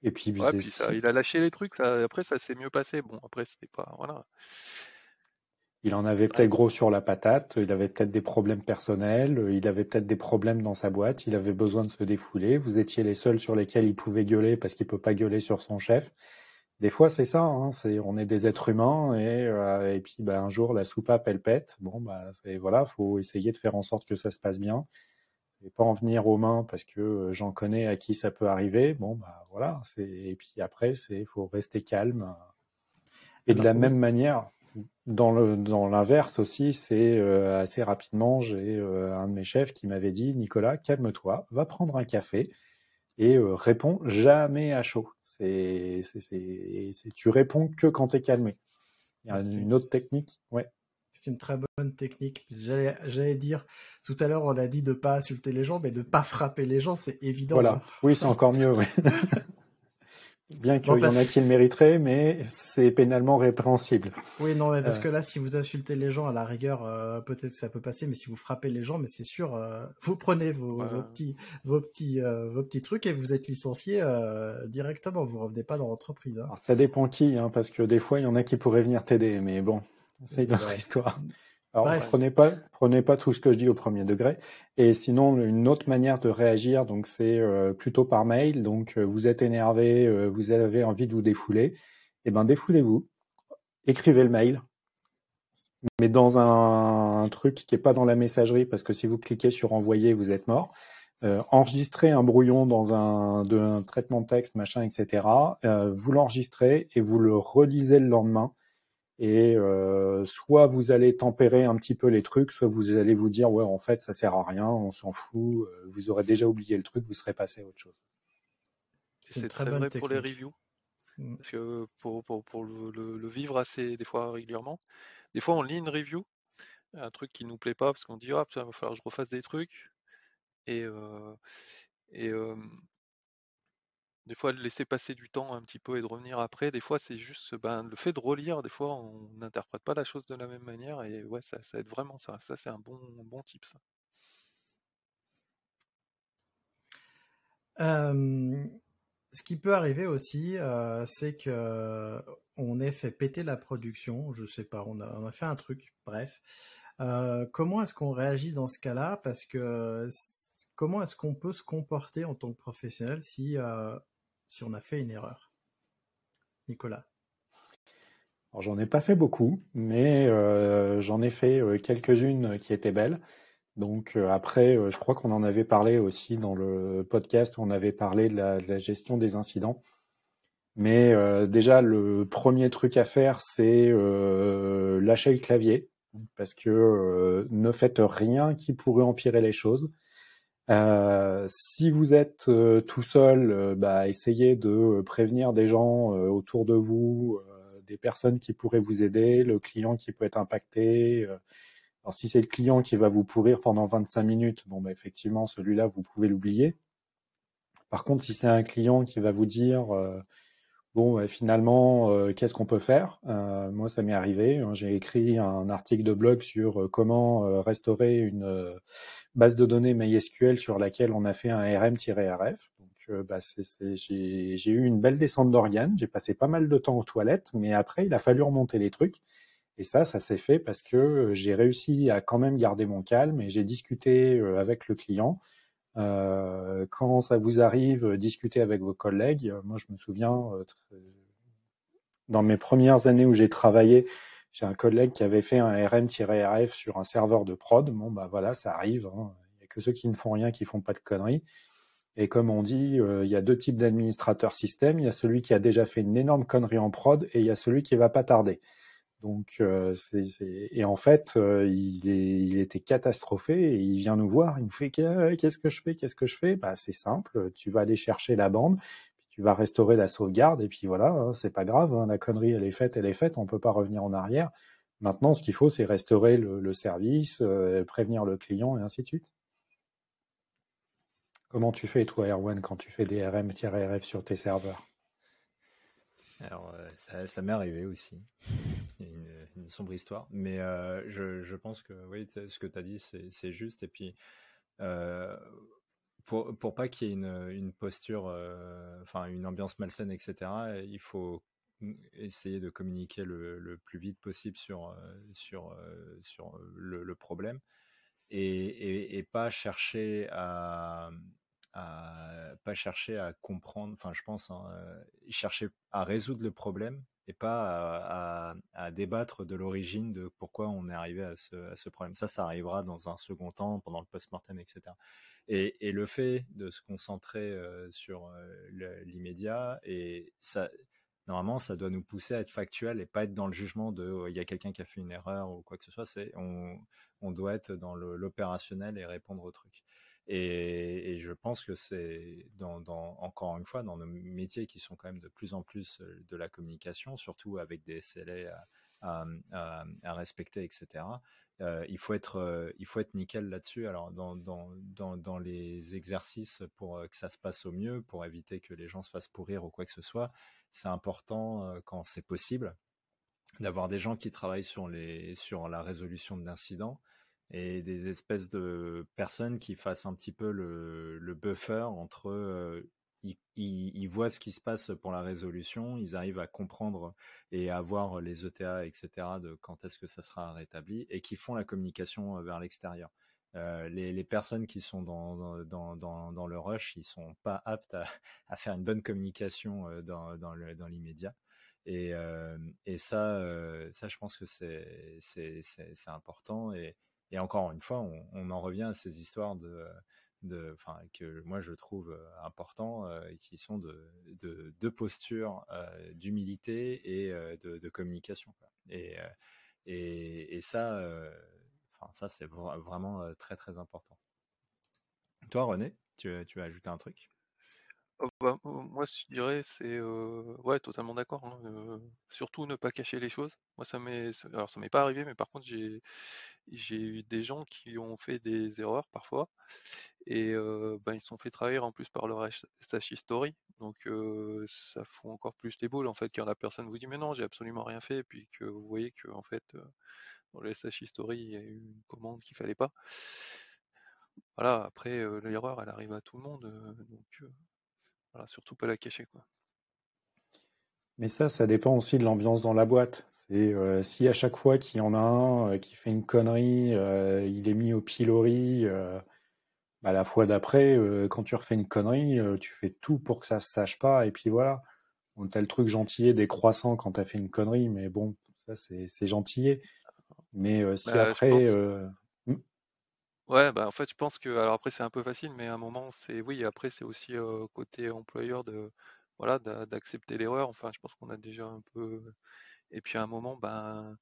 Et puis, puis ça, il a lâché les trucs. après, ça s'est mieux passé. Bon, après, c'était pas. Voilà. Il en avait peut-être gros sur la patate, il avait peut-être des problèmes personnels, il avait peut-être des problèmes dans sa boîte, il avait besoin de se défouler. Vous étiez les seuls sur lesquels il pouvait gueuler parce qu'il peut pas gueuler sur son chef. Des fois, c'est ça, hein, c'est on est des êtres humains et, euh, et puis bah, un jour la soupape elle pète. Bon bah voilà, faut essayer de faire en sorte que ça se passe bien et pas en venir aux mains parce que euh, j'en connais à qui ça peut arriver. Bon bah voilà, c'est et puis après c'est faut rester calme. Et de la même manière, dans l'inverse aussi, c'est euh, assez rapidement, j'ai euh, un de mes chefs qui m'avait dit Nicolas, calme-toi, va prendre un café et euh, réponds jamais à chaud. C'est tu réponds que quand tu es calmé. Il y a une, autre technique, ouais. C'est une très bonne technique. J'allais dire, tout à l'heure, on a dit de pas insulter les gens, mais de pas frapper les gens, c'est évident. Voilà. Hein. Oui, c'est encore mieux. Oui. Bien qu'il y en a qui le mériteraient, mais c'est pénalement répréhensible. Oui, non, mais parce euh. que là, si vous insultez les gens, à la rigueur, euh, peut-être que ça peut passer, mais si vous frappez les gens, mais c'est sûr, euh, vous prenez vos, petits, vos petits, vos petits trucs et vous êtes licencié directement. Vous revenez pas dans l'entreprise. Hein. Ça dépend qui, hein, parce que des fois, il y en a qui pourraient venir t'aider, mais bon, c'est une autre histoire. Alors, prenez pas, prenez pas tout ce que je dis au premier degré. Et sinon, une autre manière de réagir, donc c'est euh, plutôt par mail. Donc, euh, vous êtes énervé, euh, vous avez envie de vous défouler. Eh ben, défoulez-vous. Écrivez le mail, mais dans un, truc qui est pas dans la messagerie, parce que si vous cliquez sur envoyer, vous êtes mort. enregistrez un brouillon dans un, de, un traitement de texte, machin, etc. vous l'enregistrez et vous le relisez le lendemain et euh, soit vous allez tempérer un petit peu les trucs, soit vous allez vous dire ouais en fait ça sert à rien, on s'en fout, euh, vous aurez déjà oublié le truc, vous serez passé à autre chose. C'est très, vrai pour les reviews, mmh. parce que pour, pour, pour le, le, vivre assez des fois régulièrement, des fois on lit une review, un truc qui nous plaît pas parce qu'on dit ah il va falloir que je refasse des trucs et euh, et des fois, laisser passer du temps un petit peu et de revenir après, des fois, c'est juste ben, le fait de relire, des fois, on n'interprète pas la chose de la même manière et ouais, ça, ça aide vraiment ça. C'est un bon, bon type, ça. ce qui peut arriver aussi, c'est que on ait fait péter la production. Je sais pas, on a, fait un truc. Bref, comment est-ce qu'on réagit dans ce cas-là? Parce que comment est-ce qu'on peut se comporter en tant que professionnel si si on a fait une erreur Nicolas Alors, J'en ai pas fait beaucoup, mais euh, j'en ai fait euh, quelques-unes qui étaient belles. Donc euh, après, je crois qu'on en avait parlé aussi dans le podcast où on avait parlé de la, gestion des incidents. Mais déjà, le premier truc à faire, c'est lâcher le clavier, parce que ne faites rien qui pourrait empirer les choses. Euh, si vous êtes euh, tout seul, euh, bah, essayez de prévenir des gens autour de vous, des personnes qui pourraient vous aider, le client qui peut être impacté. alors si c'est le client qui va vous pourrir pendant 25 minutes, bon bah, effectivement celui-là vous pouvez l'oublier. Par contre, si c'est un client qui va vous dire bon finalement qu'est-ce qu'on peut faire? Moi ça m'est arrivé. Hein, j'ai écrit un article de blog sur comment restaurer une base de données MySQL sur laquelle on a fait un RM-RF. Euh, bah, j'ai eu une belle descente d'organes. J'ai passé pas mal de temps aux toilettes, mais après, il a fallu remonter les trucs. Et ça, ça s'est fait parce que euh, j'ai réussi à quand même garder mon calme et j'ai discuté euh, avec le client. Quand ça vous arrive, discuter avec vos collègues. Moi, je me souviens, dans mes premières années où j'ai travaillé, j'ai un collègue qui avait fait un RM-RF sur un serveur de prod. Bon, bah voilà, ça arrive. Hein. Il n'y a que ceux qui ne font rien qui font pas de conneries. Et comme on dit, euh, il y a deux types d'administrateurs système. Il y a celui qui a déjà fait une énorme connerie en prod et il y a celui qui va pas tarder. Donc, euh, et en fait, euh, il, est, il, était catastrophé et il vient nous voir. Il nous fait qu'est-ce que je fais Qu'est-ce que je fais? Bah, C'est simple. Tu vas aller chercher la bande, puis tu vas restaurer la sauvegarde et puis voilà, hein, c'est pas grave. Hein, la connerie, elle est faite, elle est faite. On peut pas revenir en arrière. Maintenant, ce qu'il faut, c'est restaurer le, service, prévenir le client et ainsi de suite. Comment tu fais, toi, Erwan, quand tu fais des RM-RF sur tes serveurs? Alors, euh, ça m'est arrivé aussi. Une, sombre histoire. Mais euh, je, pense que oui, ce que tu as dit, c'est juste. Et puis, euh, pour, pour pas qu'il y ait une, posture, euh, enfin, une ambiance malsaine, etc., il faut essayer de communiquer le, plus vite possible sur, sur, sur le, problème et, et, pas chercher à, pas chercher à comprendre, enfin je pense, hein, chercher à résoudre le problème et pas à, débattre de l'origine de pourquoi on est arrivé à ce, problème. Ça, ça arrivera dans un second temps, pendant le post-mortem, etc. Et, et, le fait de se concentrer euh, sur euh, l'immédiat, et ça, normalement, ça doit nous pousser à être factuel et pas être dans le jugement de oh, il y a quelqu'un qui a fait une erreur ou quoi que ce soit. C'est on, on doit être dans l'opérationnel et répondre au truc. Et, je pense que c'est encore une fois dans nos métiers qui sont quand même de plus en plus euh, de la communication, surtout avec des SLA à, respecter, etc. Euh, il faut être euh, il faut être nickel là-dessus. Alors dans, les exercices pour que ça se passe au mieux, pour éviter que les gens se fassent pourrir ou quoi que ce soit, c'est important quand c'est possible d'avoir des gens qui travaillent sur sur la résolution d'incidents et des espèces de personnes qui fassent un petit peu le, le buffer entre euh, ils, ils, ils, voient ce qui se passe pour la résolution, ils arrivent à comprendre et à voir les ETA, etc., de quand est-ce que ça sera rétabli, et qui font la communication vers l'extérieur. Euh, les, les, personnes qui sont dans, dans, dans, dans, le rush, ils sont pas aptes à, à faire une bonne communication euh, dans, dans, l'immédiat. Et, euh, et ça, euh, ça, je pense que c'est important. Et, et encore une fois, on, en revient à ces histoires de, de, que moi je trouve euh, important, euh, qui sont de, de, de posture, euh, d'humilité et euh, de, communication. Et, et, et, ça, ça c'est vraiment très très important. Toi, René, tu, tu as ajouté un truc? Oh bah, moi, je dirais, c'est euh, ouais, totalement d'accord. Hein, euh, surtout ne pas cacher les choses. Moi, ça m'est, alors ça m'est pas arrivé, mais par contre, j'ai j'ai eu des gens qui ont fait des erreurs parfois, et euh, ben ils se sont fait trahir en plus par leur SH History. Donc ça fout encore plus les boules en fait, quand la personne vous dit mais non, j'ai absolument rien fait, et puis que vous voyez que en fait dans le SH History il y a eu une commande qu'il fallait pas. Voilà, après l'erreur elle arrive à tout le monde, donc voilà, surtout pas la cacher, quoi. Mais ça, ça dépend aussi de l'ambiance dans la boîte. C'est euh, si à chaque fois qu'il y en a un euh, qui fait une connerie, euh, il est mis au pilori. Bah, la fois d'après, quand tu refais une connerie, tu fais tout pour que ça se sache pas. Et puis voilà. On t'as le truc gentillet des croissants quand t'as fait une connerie, mais bon, ça c'est gentillet. Mais si bah, après, pense... Ouais, bah, en fait, je pense que alors après c'est un peu facile, mais à un moment c'est oui, après c'est aussi côté employeur de voilà d'accepter l'erreur. Enfin, je pense qu'on a déjà un peu et puis à un moment, ben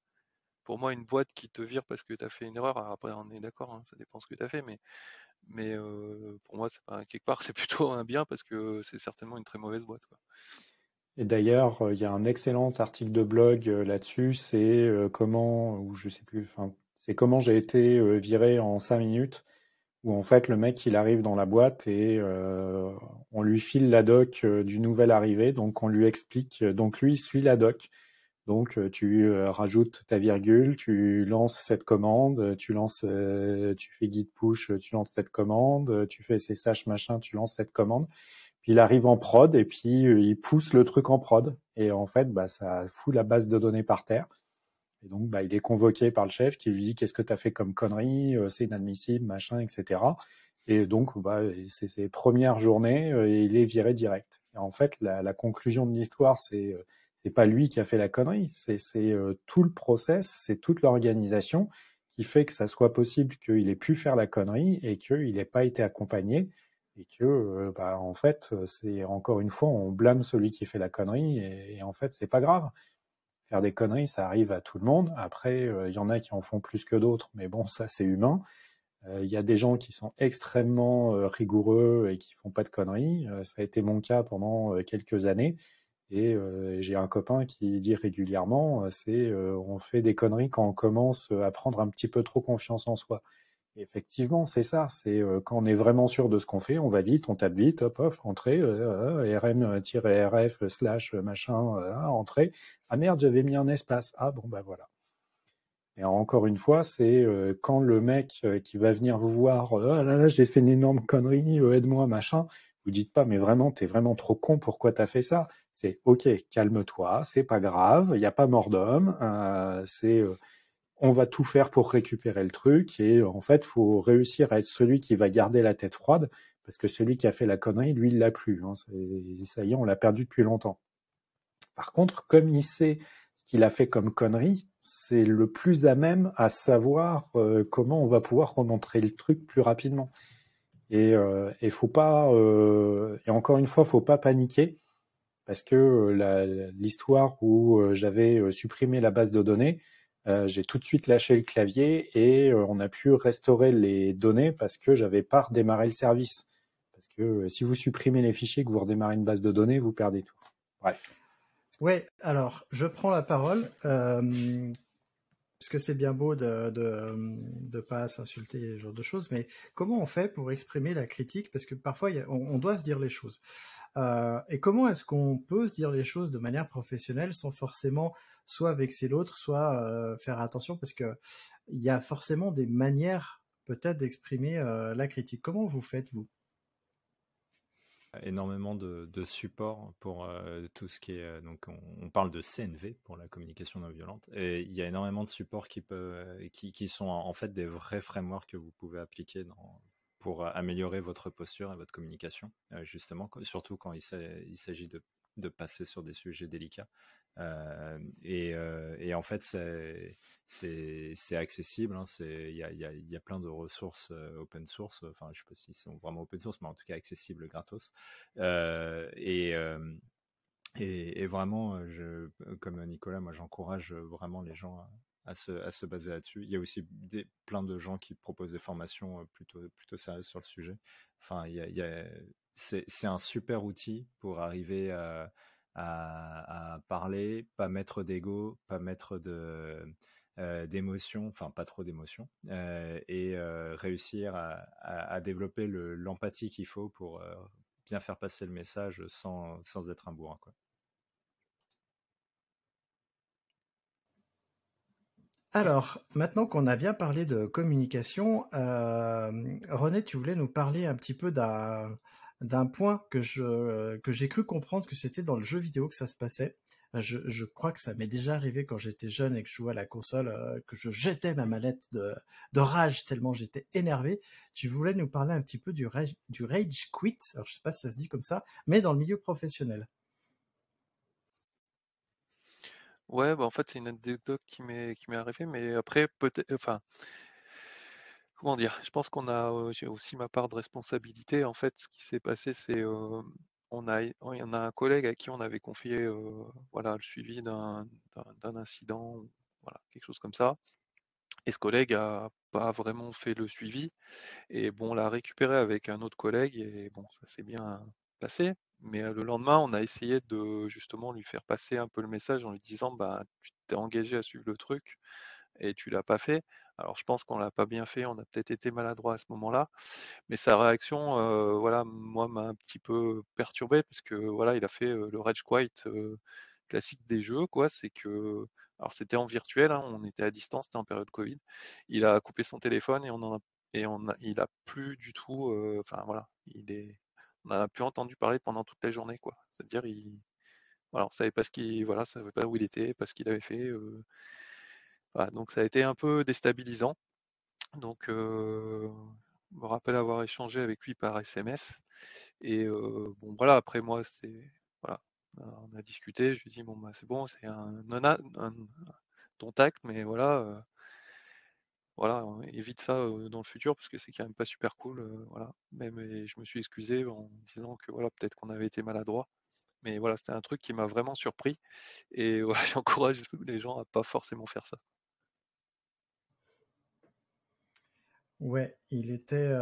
pour moi une boîte qui te vire parce que tu as fait une erreur, après on est d'accord, hein, ça dépend ce que tu as fait, mais mais pour moi quelque part c'est plutôt un bien parce que c'est certainement une très mauvaise boîte quoi. Et d'ailleurs, il y a un excellent article de blog là-dessus, c'est comment ou je sais plus, enfin c'est comment j'ai été euh, viré en cinq minutes, où en fait le mec il arrive dans la boîte et euh, on lui file la doc euh, du nouvel arrivé, donc on lui explique, donc lui il suit la doc. Donc tu rajoutes ta virgule, tu lances cette commande, tu lances, tu fais git push, tu lances cette commande, tu fais SSH machin, tu lances cette commande. Puis il arrive en prod et puis il pousse le truc en prod. Et en fait, bah, ça fout la base de données par terre. Et donc, bah, il est convoqué par le chef qui lui dit qu'est-ce que tu as fait comme connerie, euh, c'est inadmissible, machin, etc. Et donc, bah, c'est ses premières journées euh, et il est viré direct. Et en fait, la, conclusion de l'histoire, c'est euh, c'est pas lui qui a fait la connerie, c'est tout le process, c'est toute l'organisation qui fait que ça soit possible qu'il ait pu faire la connerie et qu'il n'ait pas été accompagné et que, bah, en fait, c'est encore une fois, on blâme celui qui fait la connerie et, en fait, c'est pas grave. Des conneries, ça arrive à tout le monde. Après, il y en a qui en font plus que d'autres, mais bon, ça, c'est humain. Il y a des gens qui sont extrêmement rigoureux et qui font pas de conneries. ça a été mon cas pendant quelques années. Et j'ai un copain qui dit régulièrement, c'est on fait des conneries quand on commence à prendre un petit peu trop confiance en soi. Effectivement, c'est ça. C'est quand on est vraiment sûr de ce qu'on fait, on va vite, on tape vite, hop, hop, entrée, rm-rf slash machin, entrée. Ah merde, j'avais mis un espace. Ah bon, bah voilà. Et encore une fois, c'est quand le mec qui va venir vous voir, oh là là, j'ai fait une énorme connerie, aide-moi, machin. Vous dites pas, mais vraiment, t'es vraiment trop con, pourquoi t'as fait ça? C'est ok, calme-toi, c'est pas grave, il n'y a pas mort d'homme, euh, c'est euh, on va tout faire pour récupérer le truc et en fait, faut réussir à être celui qui va garder la tête froide parce que celui qui a fait la connerie, lui, il l'a plus. Hein, ça y est, on l'a perdu depuis longtemps. Par contre, comme il sait ce qu'il a fait comme connerie, c'est le plus à même à savoir euh, comment on va pouvoir remontrer le truc plus rapidement. Et, euh, et faut pas, euh, et encore une fois, faut pas paniquer parce que euh, l'histoire où j'avais supprimé la base de données, j'ai tout de suite lâché le clavier et on a pu restaurer les données parce que j'avais pas redémarré le service. Parce que si vous supprimez les fichiers que vous redémarrez une base de données, vous perdez tout. Bref. Ouais, alors je prends la parole. Euh, parce que c'est bien beau de de, pas s'insulter ce genre de choses, mais comment on fait pour exprimer la critique? Parce que parfois on, doit se dire les choses. Euh, et comment est-ce qu'on peut se dire les choses de manière professionnelle sans forcément soit vexer l'autre, soit euh, faire attention? Parce que il y a forcément des manières peut-être d'exprimer euh, la critique. Comment vous faites vous? Énormément de, de support pour tout ce qui est. Donc, on, parle de CNV pour la communication non violente. Et il y a énormément de supports qui, peuvent, qui, qui sont en fait des vrais frameworks que vous pouvez appliquer dans, pour améliorer votre posture et votre communication, euh, justement, surtout quand il s'agit de, passer sur des sujets délicats. Euh, et, euh, en fait, c'est accessible. Hein, il y, a, y, a, plein de ressources euh, open source. Enfin, je sais pas si sont vraiment open source, mais en tout cas accessibles gratos. Euh, et, et, vraiment, comme Nicolas, moi, j'encourage vraiment les gens à se, à se baser là-dessus. Il y a aussi des, plein de gens qui proposent des formations plutôt, plutôt sérieuses sur le sujet. Enfin, il y a, c'est un super outil pour arriver à à, parler, pas mettre d'ego, pas mettre de euh, d'émotion, enfin pas trop d'émotion, euh, et euh, réussir à, à, développer l'empathie qu'il faut pour bien faire passer le message sans, sans être un bourrin. Quoi. Alors, maintenant qu'on a bien parlé de communication, René, tu voulais nous parler un petit peu d'un point que j'ai cru comprendre que c'était dans le jeu vidéo que ça se passait. Je, crois que ça m'est déjà arrivé quand j'étais jeune et que je jouais à la console, euh, que je jetais ma mallette de, rage tellement j'étais énervé. Tu voulais nous parler un petit peu du rage, du rage quit. Alors je sais pas si ça se dit comme ça, mais dans le milieu professionnel. Ouais, bah en fait c'est une anecdote qui m'est qui m'est arrivée, mais après peut-être, enfin Comment dire? Je pense qu'on a, j'ai aussi ma part de responsabilité. En fait, ce qui s'est passé, c'est, on a a un collègue à qui on avait confié, voilà, le suivi d'un d'un incident, voilà, quelque chose comme ça et ce collègue a pas vraiment fait le suivi et bon, on l'a récupéré avec un autre collègue et bon, ça s'est bien passé, mais le lendemain, on a essayé de justement lui faire passer un peu le message en lui disant: «Bah, tu t'es engagé à suivre le truc et tu l'as pas fait». Alors je pense qu'on l'a pas bien fait, on a peut-être été maladroit à ce moment-là, mais sa réaction, voilà, moi m'a un petit peu perturbé parce que voilà, il a fait le rage quit euh, classique des jeux, quoi. C'est que, alors c'était en virtuel, hein, on était à distance, c'était en période Covid. Il a coupé son téléphone et on en a, et on a, il a plus du tout, enfin voilà, il est, on a plus entendu parler pendant toute la journée, quoi. C'est-à-dire, il, voilà, on savait pas ce voilà, savait pas où il était, pas ce qu'il avait fait donc ça a été un peu déstabilisant. Donc euh, je me rappelle avoir échangé avec lui par SMS. Et bon voilà, après moi, c'est voilà. on a discuté, je lui ai dit bon bah c'est bon, c'est un, un, un, tact, mais voilà, voilà, évite ça dans le futur parce que c'est quand même pas super cool, voilà. Même et je me suis excusé en disant que voilà, peut-être qu'on avait été maladroit. Mais voilà, c'était un truc qui m'a vraiment surpris et voilà, j'encourage les gens à pas forcément faire ça. Ouais, il était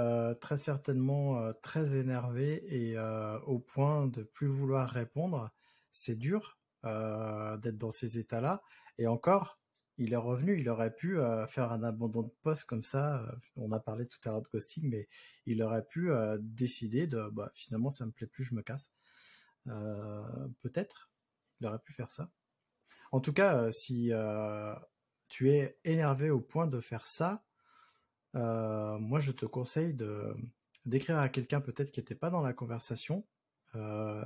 très certainement très énervé et au point de plus vouloir répondre. C'est dur d'être dans ces états-là. Et encore, il est revenu, il aurait pu faire un abandon de poste comme ça. on a parlé tout à l'heure de ghosting, mais il aurait pu décider de bah, finalement ça me plaît plus, je me casse. Peut-être, il aurait pu faire ça. En tout cas, si tu es énervé au point de faire ça, euh, moi, je te conseille de d'écrire à quelqu'un peut-être qui n'était pas dans la conversation euh,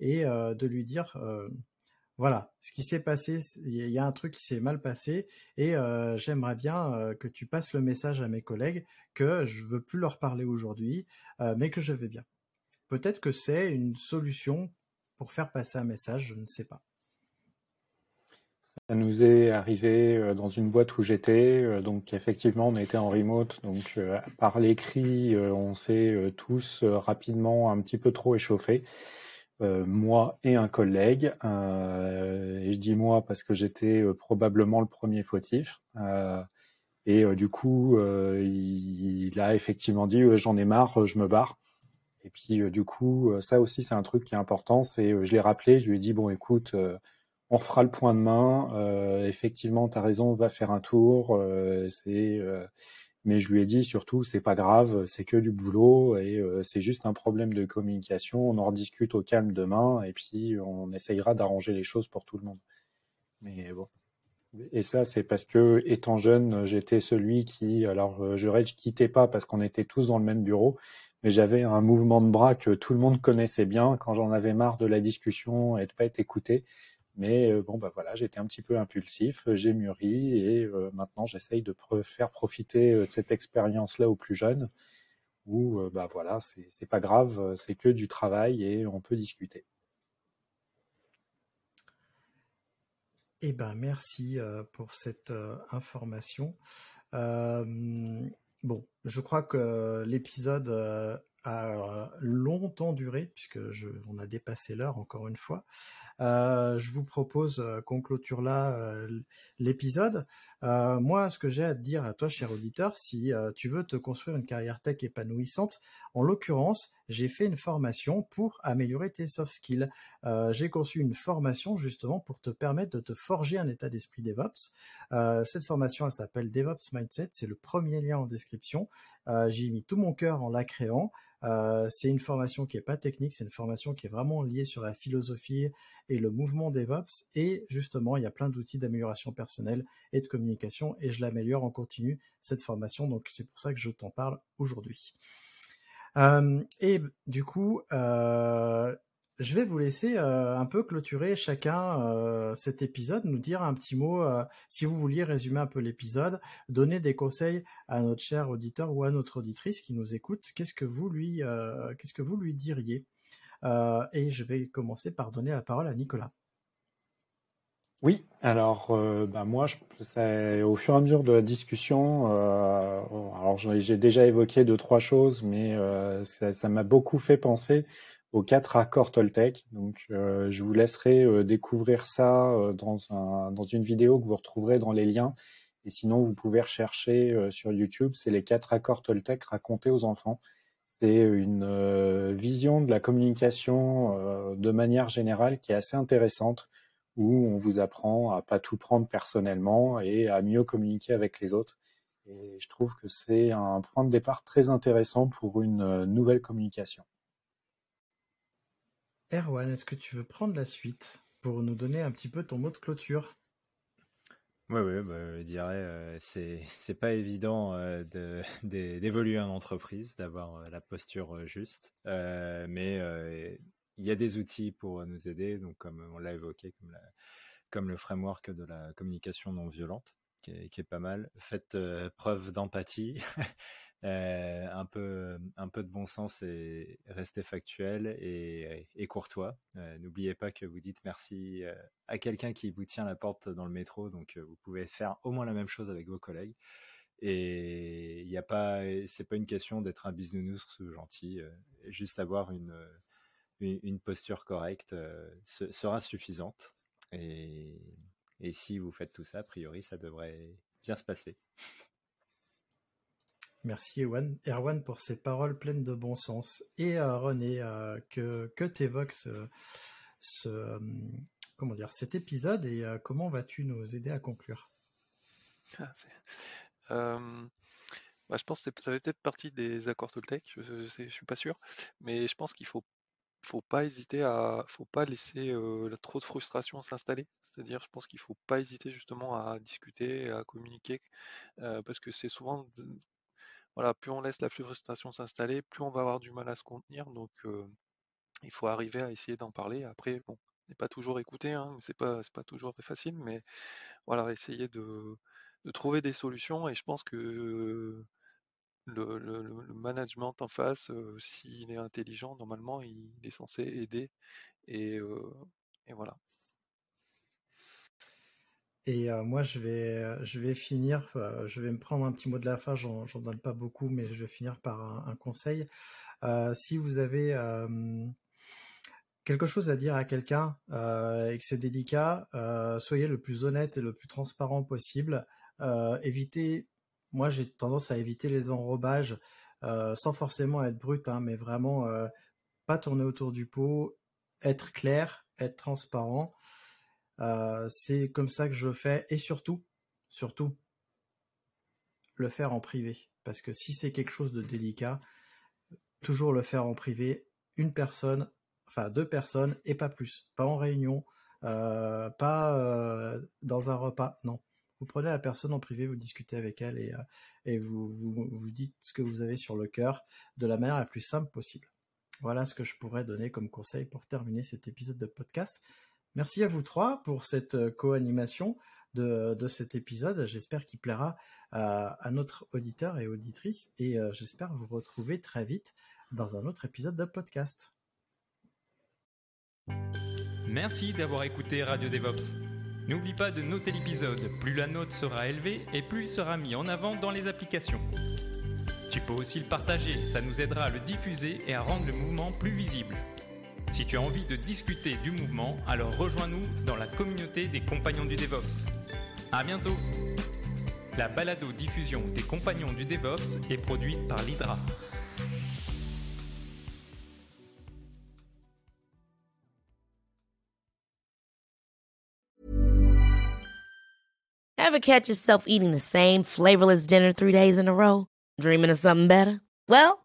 et euh, de lui dire voilà ce qui s'est passé il y a un truc qui s'est mal passé et j'aimerais bien que tu passes le message à mes collègues que je veux plus leur parler aujourd'hui mais que je vais bien. Peut-être que c'est une solution pour faire passer un message je ne sais pas. Ça nous est arrivé euh, dans une boîte où j'étais, euh, donc effectivement on était en remote, donc euh, par l'écrit on s'est tous rapidement un petit peu trop échauffés, moi et un collègue, et je dis moi parce que j'étais probablement le premier fautif, et du coup il, a effectivement dit j'en ai marre, je me barre. Et puis du coup ça aussi c'est un truc qui est important, c'est je l'ai rappelé, je lui ai dit bon écoute on fera le point demain. Euh, effectivement, tu raison, on va faire un tour. Euh, c'est, euh, mais je lui ai dit surtout, c'est pas grave, c'est que du boulot et c'est juste un problème de communication. On en rediscute au calme demain et puis on essayera d'arranger les choses pour tout le monde. Mais bon. Et ça, c'est parce que, étant jeune, j'étais celui qui, alors, je ne quittais pas parce qu'on était tous dans le même bureau, mais j'avais un mouvement de bras que tout le monde connaissait bien quand j'en avais marre de la discussion et de pas être écouté. Mais euh, bon, bah voilà, j'étais un petit peu impulsif, euh, j'ai mûri et euh, maintenant j'essaye de faire profiter de cette expérience-là aux plus jeunes où, bah voilà, c'est pas grave, c'est que du travail et on peut discuter. Eh ben, merci pour cette information. bon, je crois que l'épisode a longtemps duré, puisque je, on a dépassé l'heure encore une fois. Euh, je vous propose euh, qu'on clôture là euh, l'épisode. Moi, ce que j'ai à te dire à toi, cher auditeur, si tu veux te construire une carrière tech épanouissante, en l'occurrence, j'ai fait une formation pour améliorer tes soft skills. j'ai conçu une formation justement pour te permettre de te forger un état d'esprit DevOps. cette formation, elle s'appelle DevOps Mindset. C'est le premier lien en description. j'ai mis tout mon cœur en la créant. Euh, c'est une formation qui est pas technique, c'est une formation qui est vraiment liée sur la philosophie et le mouvement DevOps. Et justement, il y a plein d'outils d'amélioration personnelle et de communication, et je l'améliore en continu cette formation. Donc c'est pour ça que je t'en parle aujourd'hui. Euh, et du coup, euh, je vais vous laisser euh, un peu clôturer chacun cet épisode, nous dire un petit mot, si vous vouliez résumer un peu l'épisode, donner des conseils à notre cher auditeur ou à notre auditrice qui nous écoute. Qu'est-ce que vous lui, qu'est-ce que vous lui diriez? Et je vais commencer par donner la parole à Nicolas. Oui, alors bah moi, au fur et à mesure de la discussion, alors j'ai déjà évoqué deux trois choses, mais ça m'a beaucoup fait penser aux quatre accords Toltec. Donc, euh, je vous laisserai euh, découvrir ça euh, dans, dans une vidéo que vous retrouverez dans les liens. Et sinon, vous pouvez rechercher sur YouTube. C'est les quatre accords Toltec racontés aux enfants. C'est une vision de la communication de manière générale qui est assez intéressante, où on vous apprend à pas tout prendre personnellement et à mieux communiquer avec les autres. Et je trouve que c'est un point de départ très intéressant pour une nouvelle communication. Erwan, est-ce que tu veux prendre la suite pour nous donner un petit peu ton mot de clôture? Oui, oui, bah, je dirais, euh, c'est, c'est pas évident euh, d'évoluer en entreprise, d'avoir euh, la posture juste, mais il y a des outils pour nous aider, donc comme on l'a évoqué, comme, le framework de la communication non violente, qui est pas mal. Faites preuve d'empathie. Euh, un, peu, un peu de bon sens et rester factuel et, courtois. Euh, n'oubliez pas que vous dites merci euh, à quelqu'un qui vous tient la porte dans le métro, donc vous pouvez faire au moins la même chose avec vos collègues. Et il n'y a pas, c'est pas une question d'être un bisounours gentil, juste avoir une, une, posture correcte sera suffisante. Et, et si vous faites tout ça, a priori, ça devrait bien se passer. Merci Erwan. Erwan pour ces paroles pleines de bon sens. Et euh, René, euh, que, que t'évoques ce, euh, comment dire, cet épisode et comment vas-tu nous aider à conclure? Ah, bah, Je pense que ça fait peut-être partie des accords Toltec, je, je, suis pas sûr, mais je pense qu'il faut faut pas hésiter à faut pas laisser trop de frustration s'installer. C'est-à-dire, je pense qu'il faut pas hésiter justement à discuter, à communiquer, parce que c'est souvent plus on laisse la frustration s'installer, plus on va avoir du mal à se contenir. Donc, il faut arriver à essayer d'en parler. Après, bon, n'est pas toujours écouté, hein, c'est pas, pas toujours facile, mais voilà, essayer de, trouver des solutions. Et je pense que le, management en face, s'il est intelligent, normalement, il, est censé aider. et voilà. Et euh, moi, je vais, euh, finir, je vais me prendre un petit mot de la fin, j'en donne pas beaucoup, mais je vais finir par un, conseil. Euh, si vous avez quelque chose à dire à quelqu'un et que c'est délicat, soyez le plus honnête et le plus transparent possible. évitez, moi j'ai tendance à éviter les enrobages sans forcément être brut, hein, mais vraiment pas tourner autour du pot, être clair, être transparent. Euh, c'est comme ça que je fais et surtout, surtout, le faire en privé. Parce que si c'est quelque chose de délicat, toujours le faire en privé, une personne, enfin deux personnes et pas plus. Pas en réunion, euh, pas euh, dans un repas, non. Vous prenez la personne en privé, vous discutez avec elle et, vous, vous dites ce que vous avez sur le cœur de la manière la plus simple possible. Voilà ce que je pourrais donner comme conseil pour terminer cet épisode de podcast. Merci à vous trois pour cette euh, co-animation de, cet épisode. J'espère qu'il plaira à, notre auditeur et auditrice et euh, j'espère vous retrouver très vite dans un autre épisode de podcast. Merci d'avoir écouté Radio DevOps. N'oublie pas de noter l'épisode, plus la note sera élevée et plus il sera mis en avant dans les applications. Tu peux aussi le partager, ça nous aidera à le diffuser et à rendre le mouvement plus visible. Si tu as envie de discuter du mouvement, alors rejoins-nous dans la communauté des compagnons du DevOps. À bientôt La balado-diffusion des compagnons du DevOps est produite par l'Hydra. Ever catch yourself eating the same flavorless dinner three days in a row? Dreaming of something better? Well,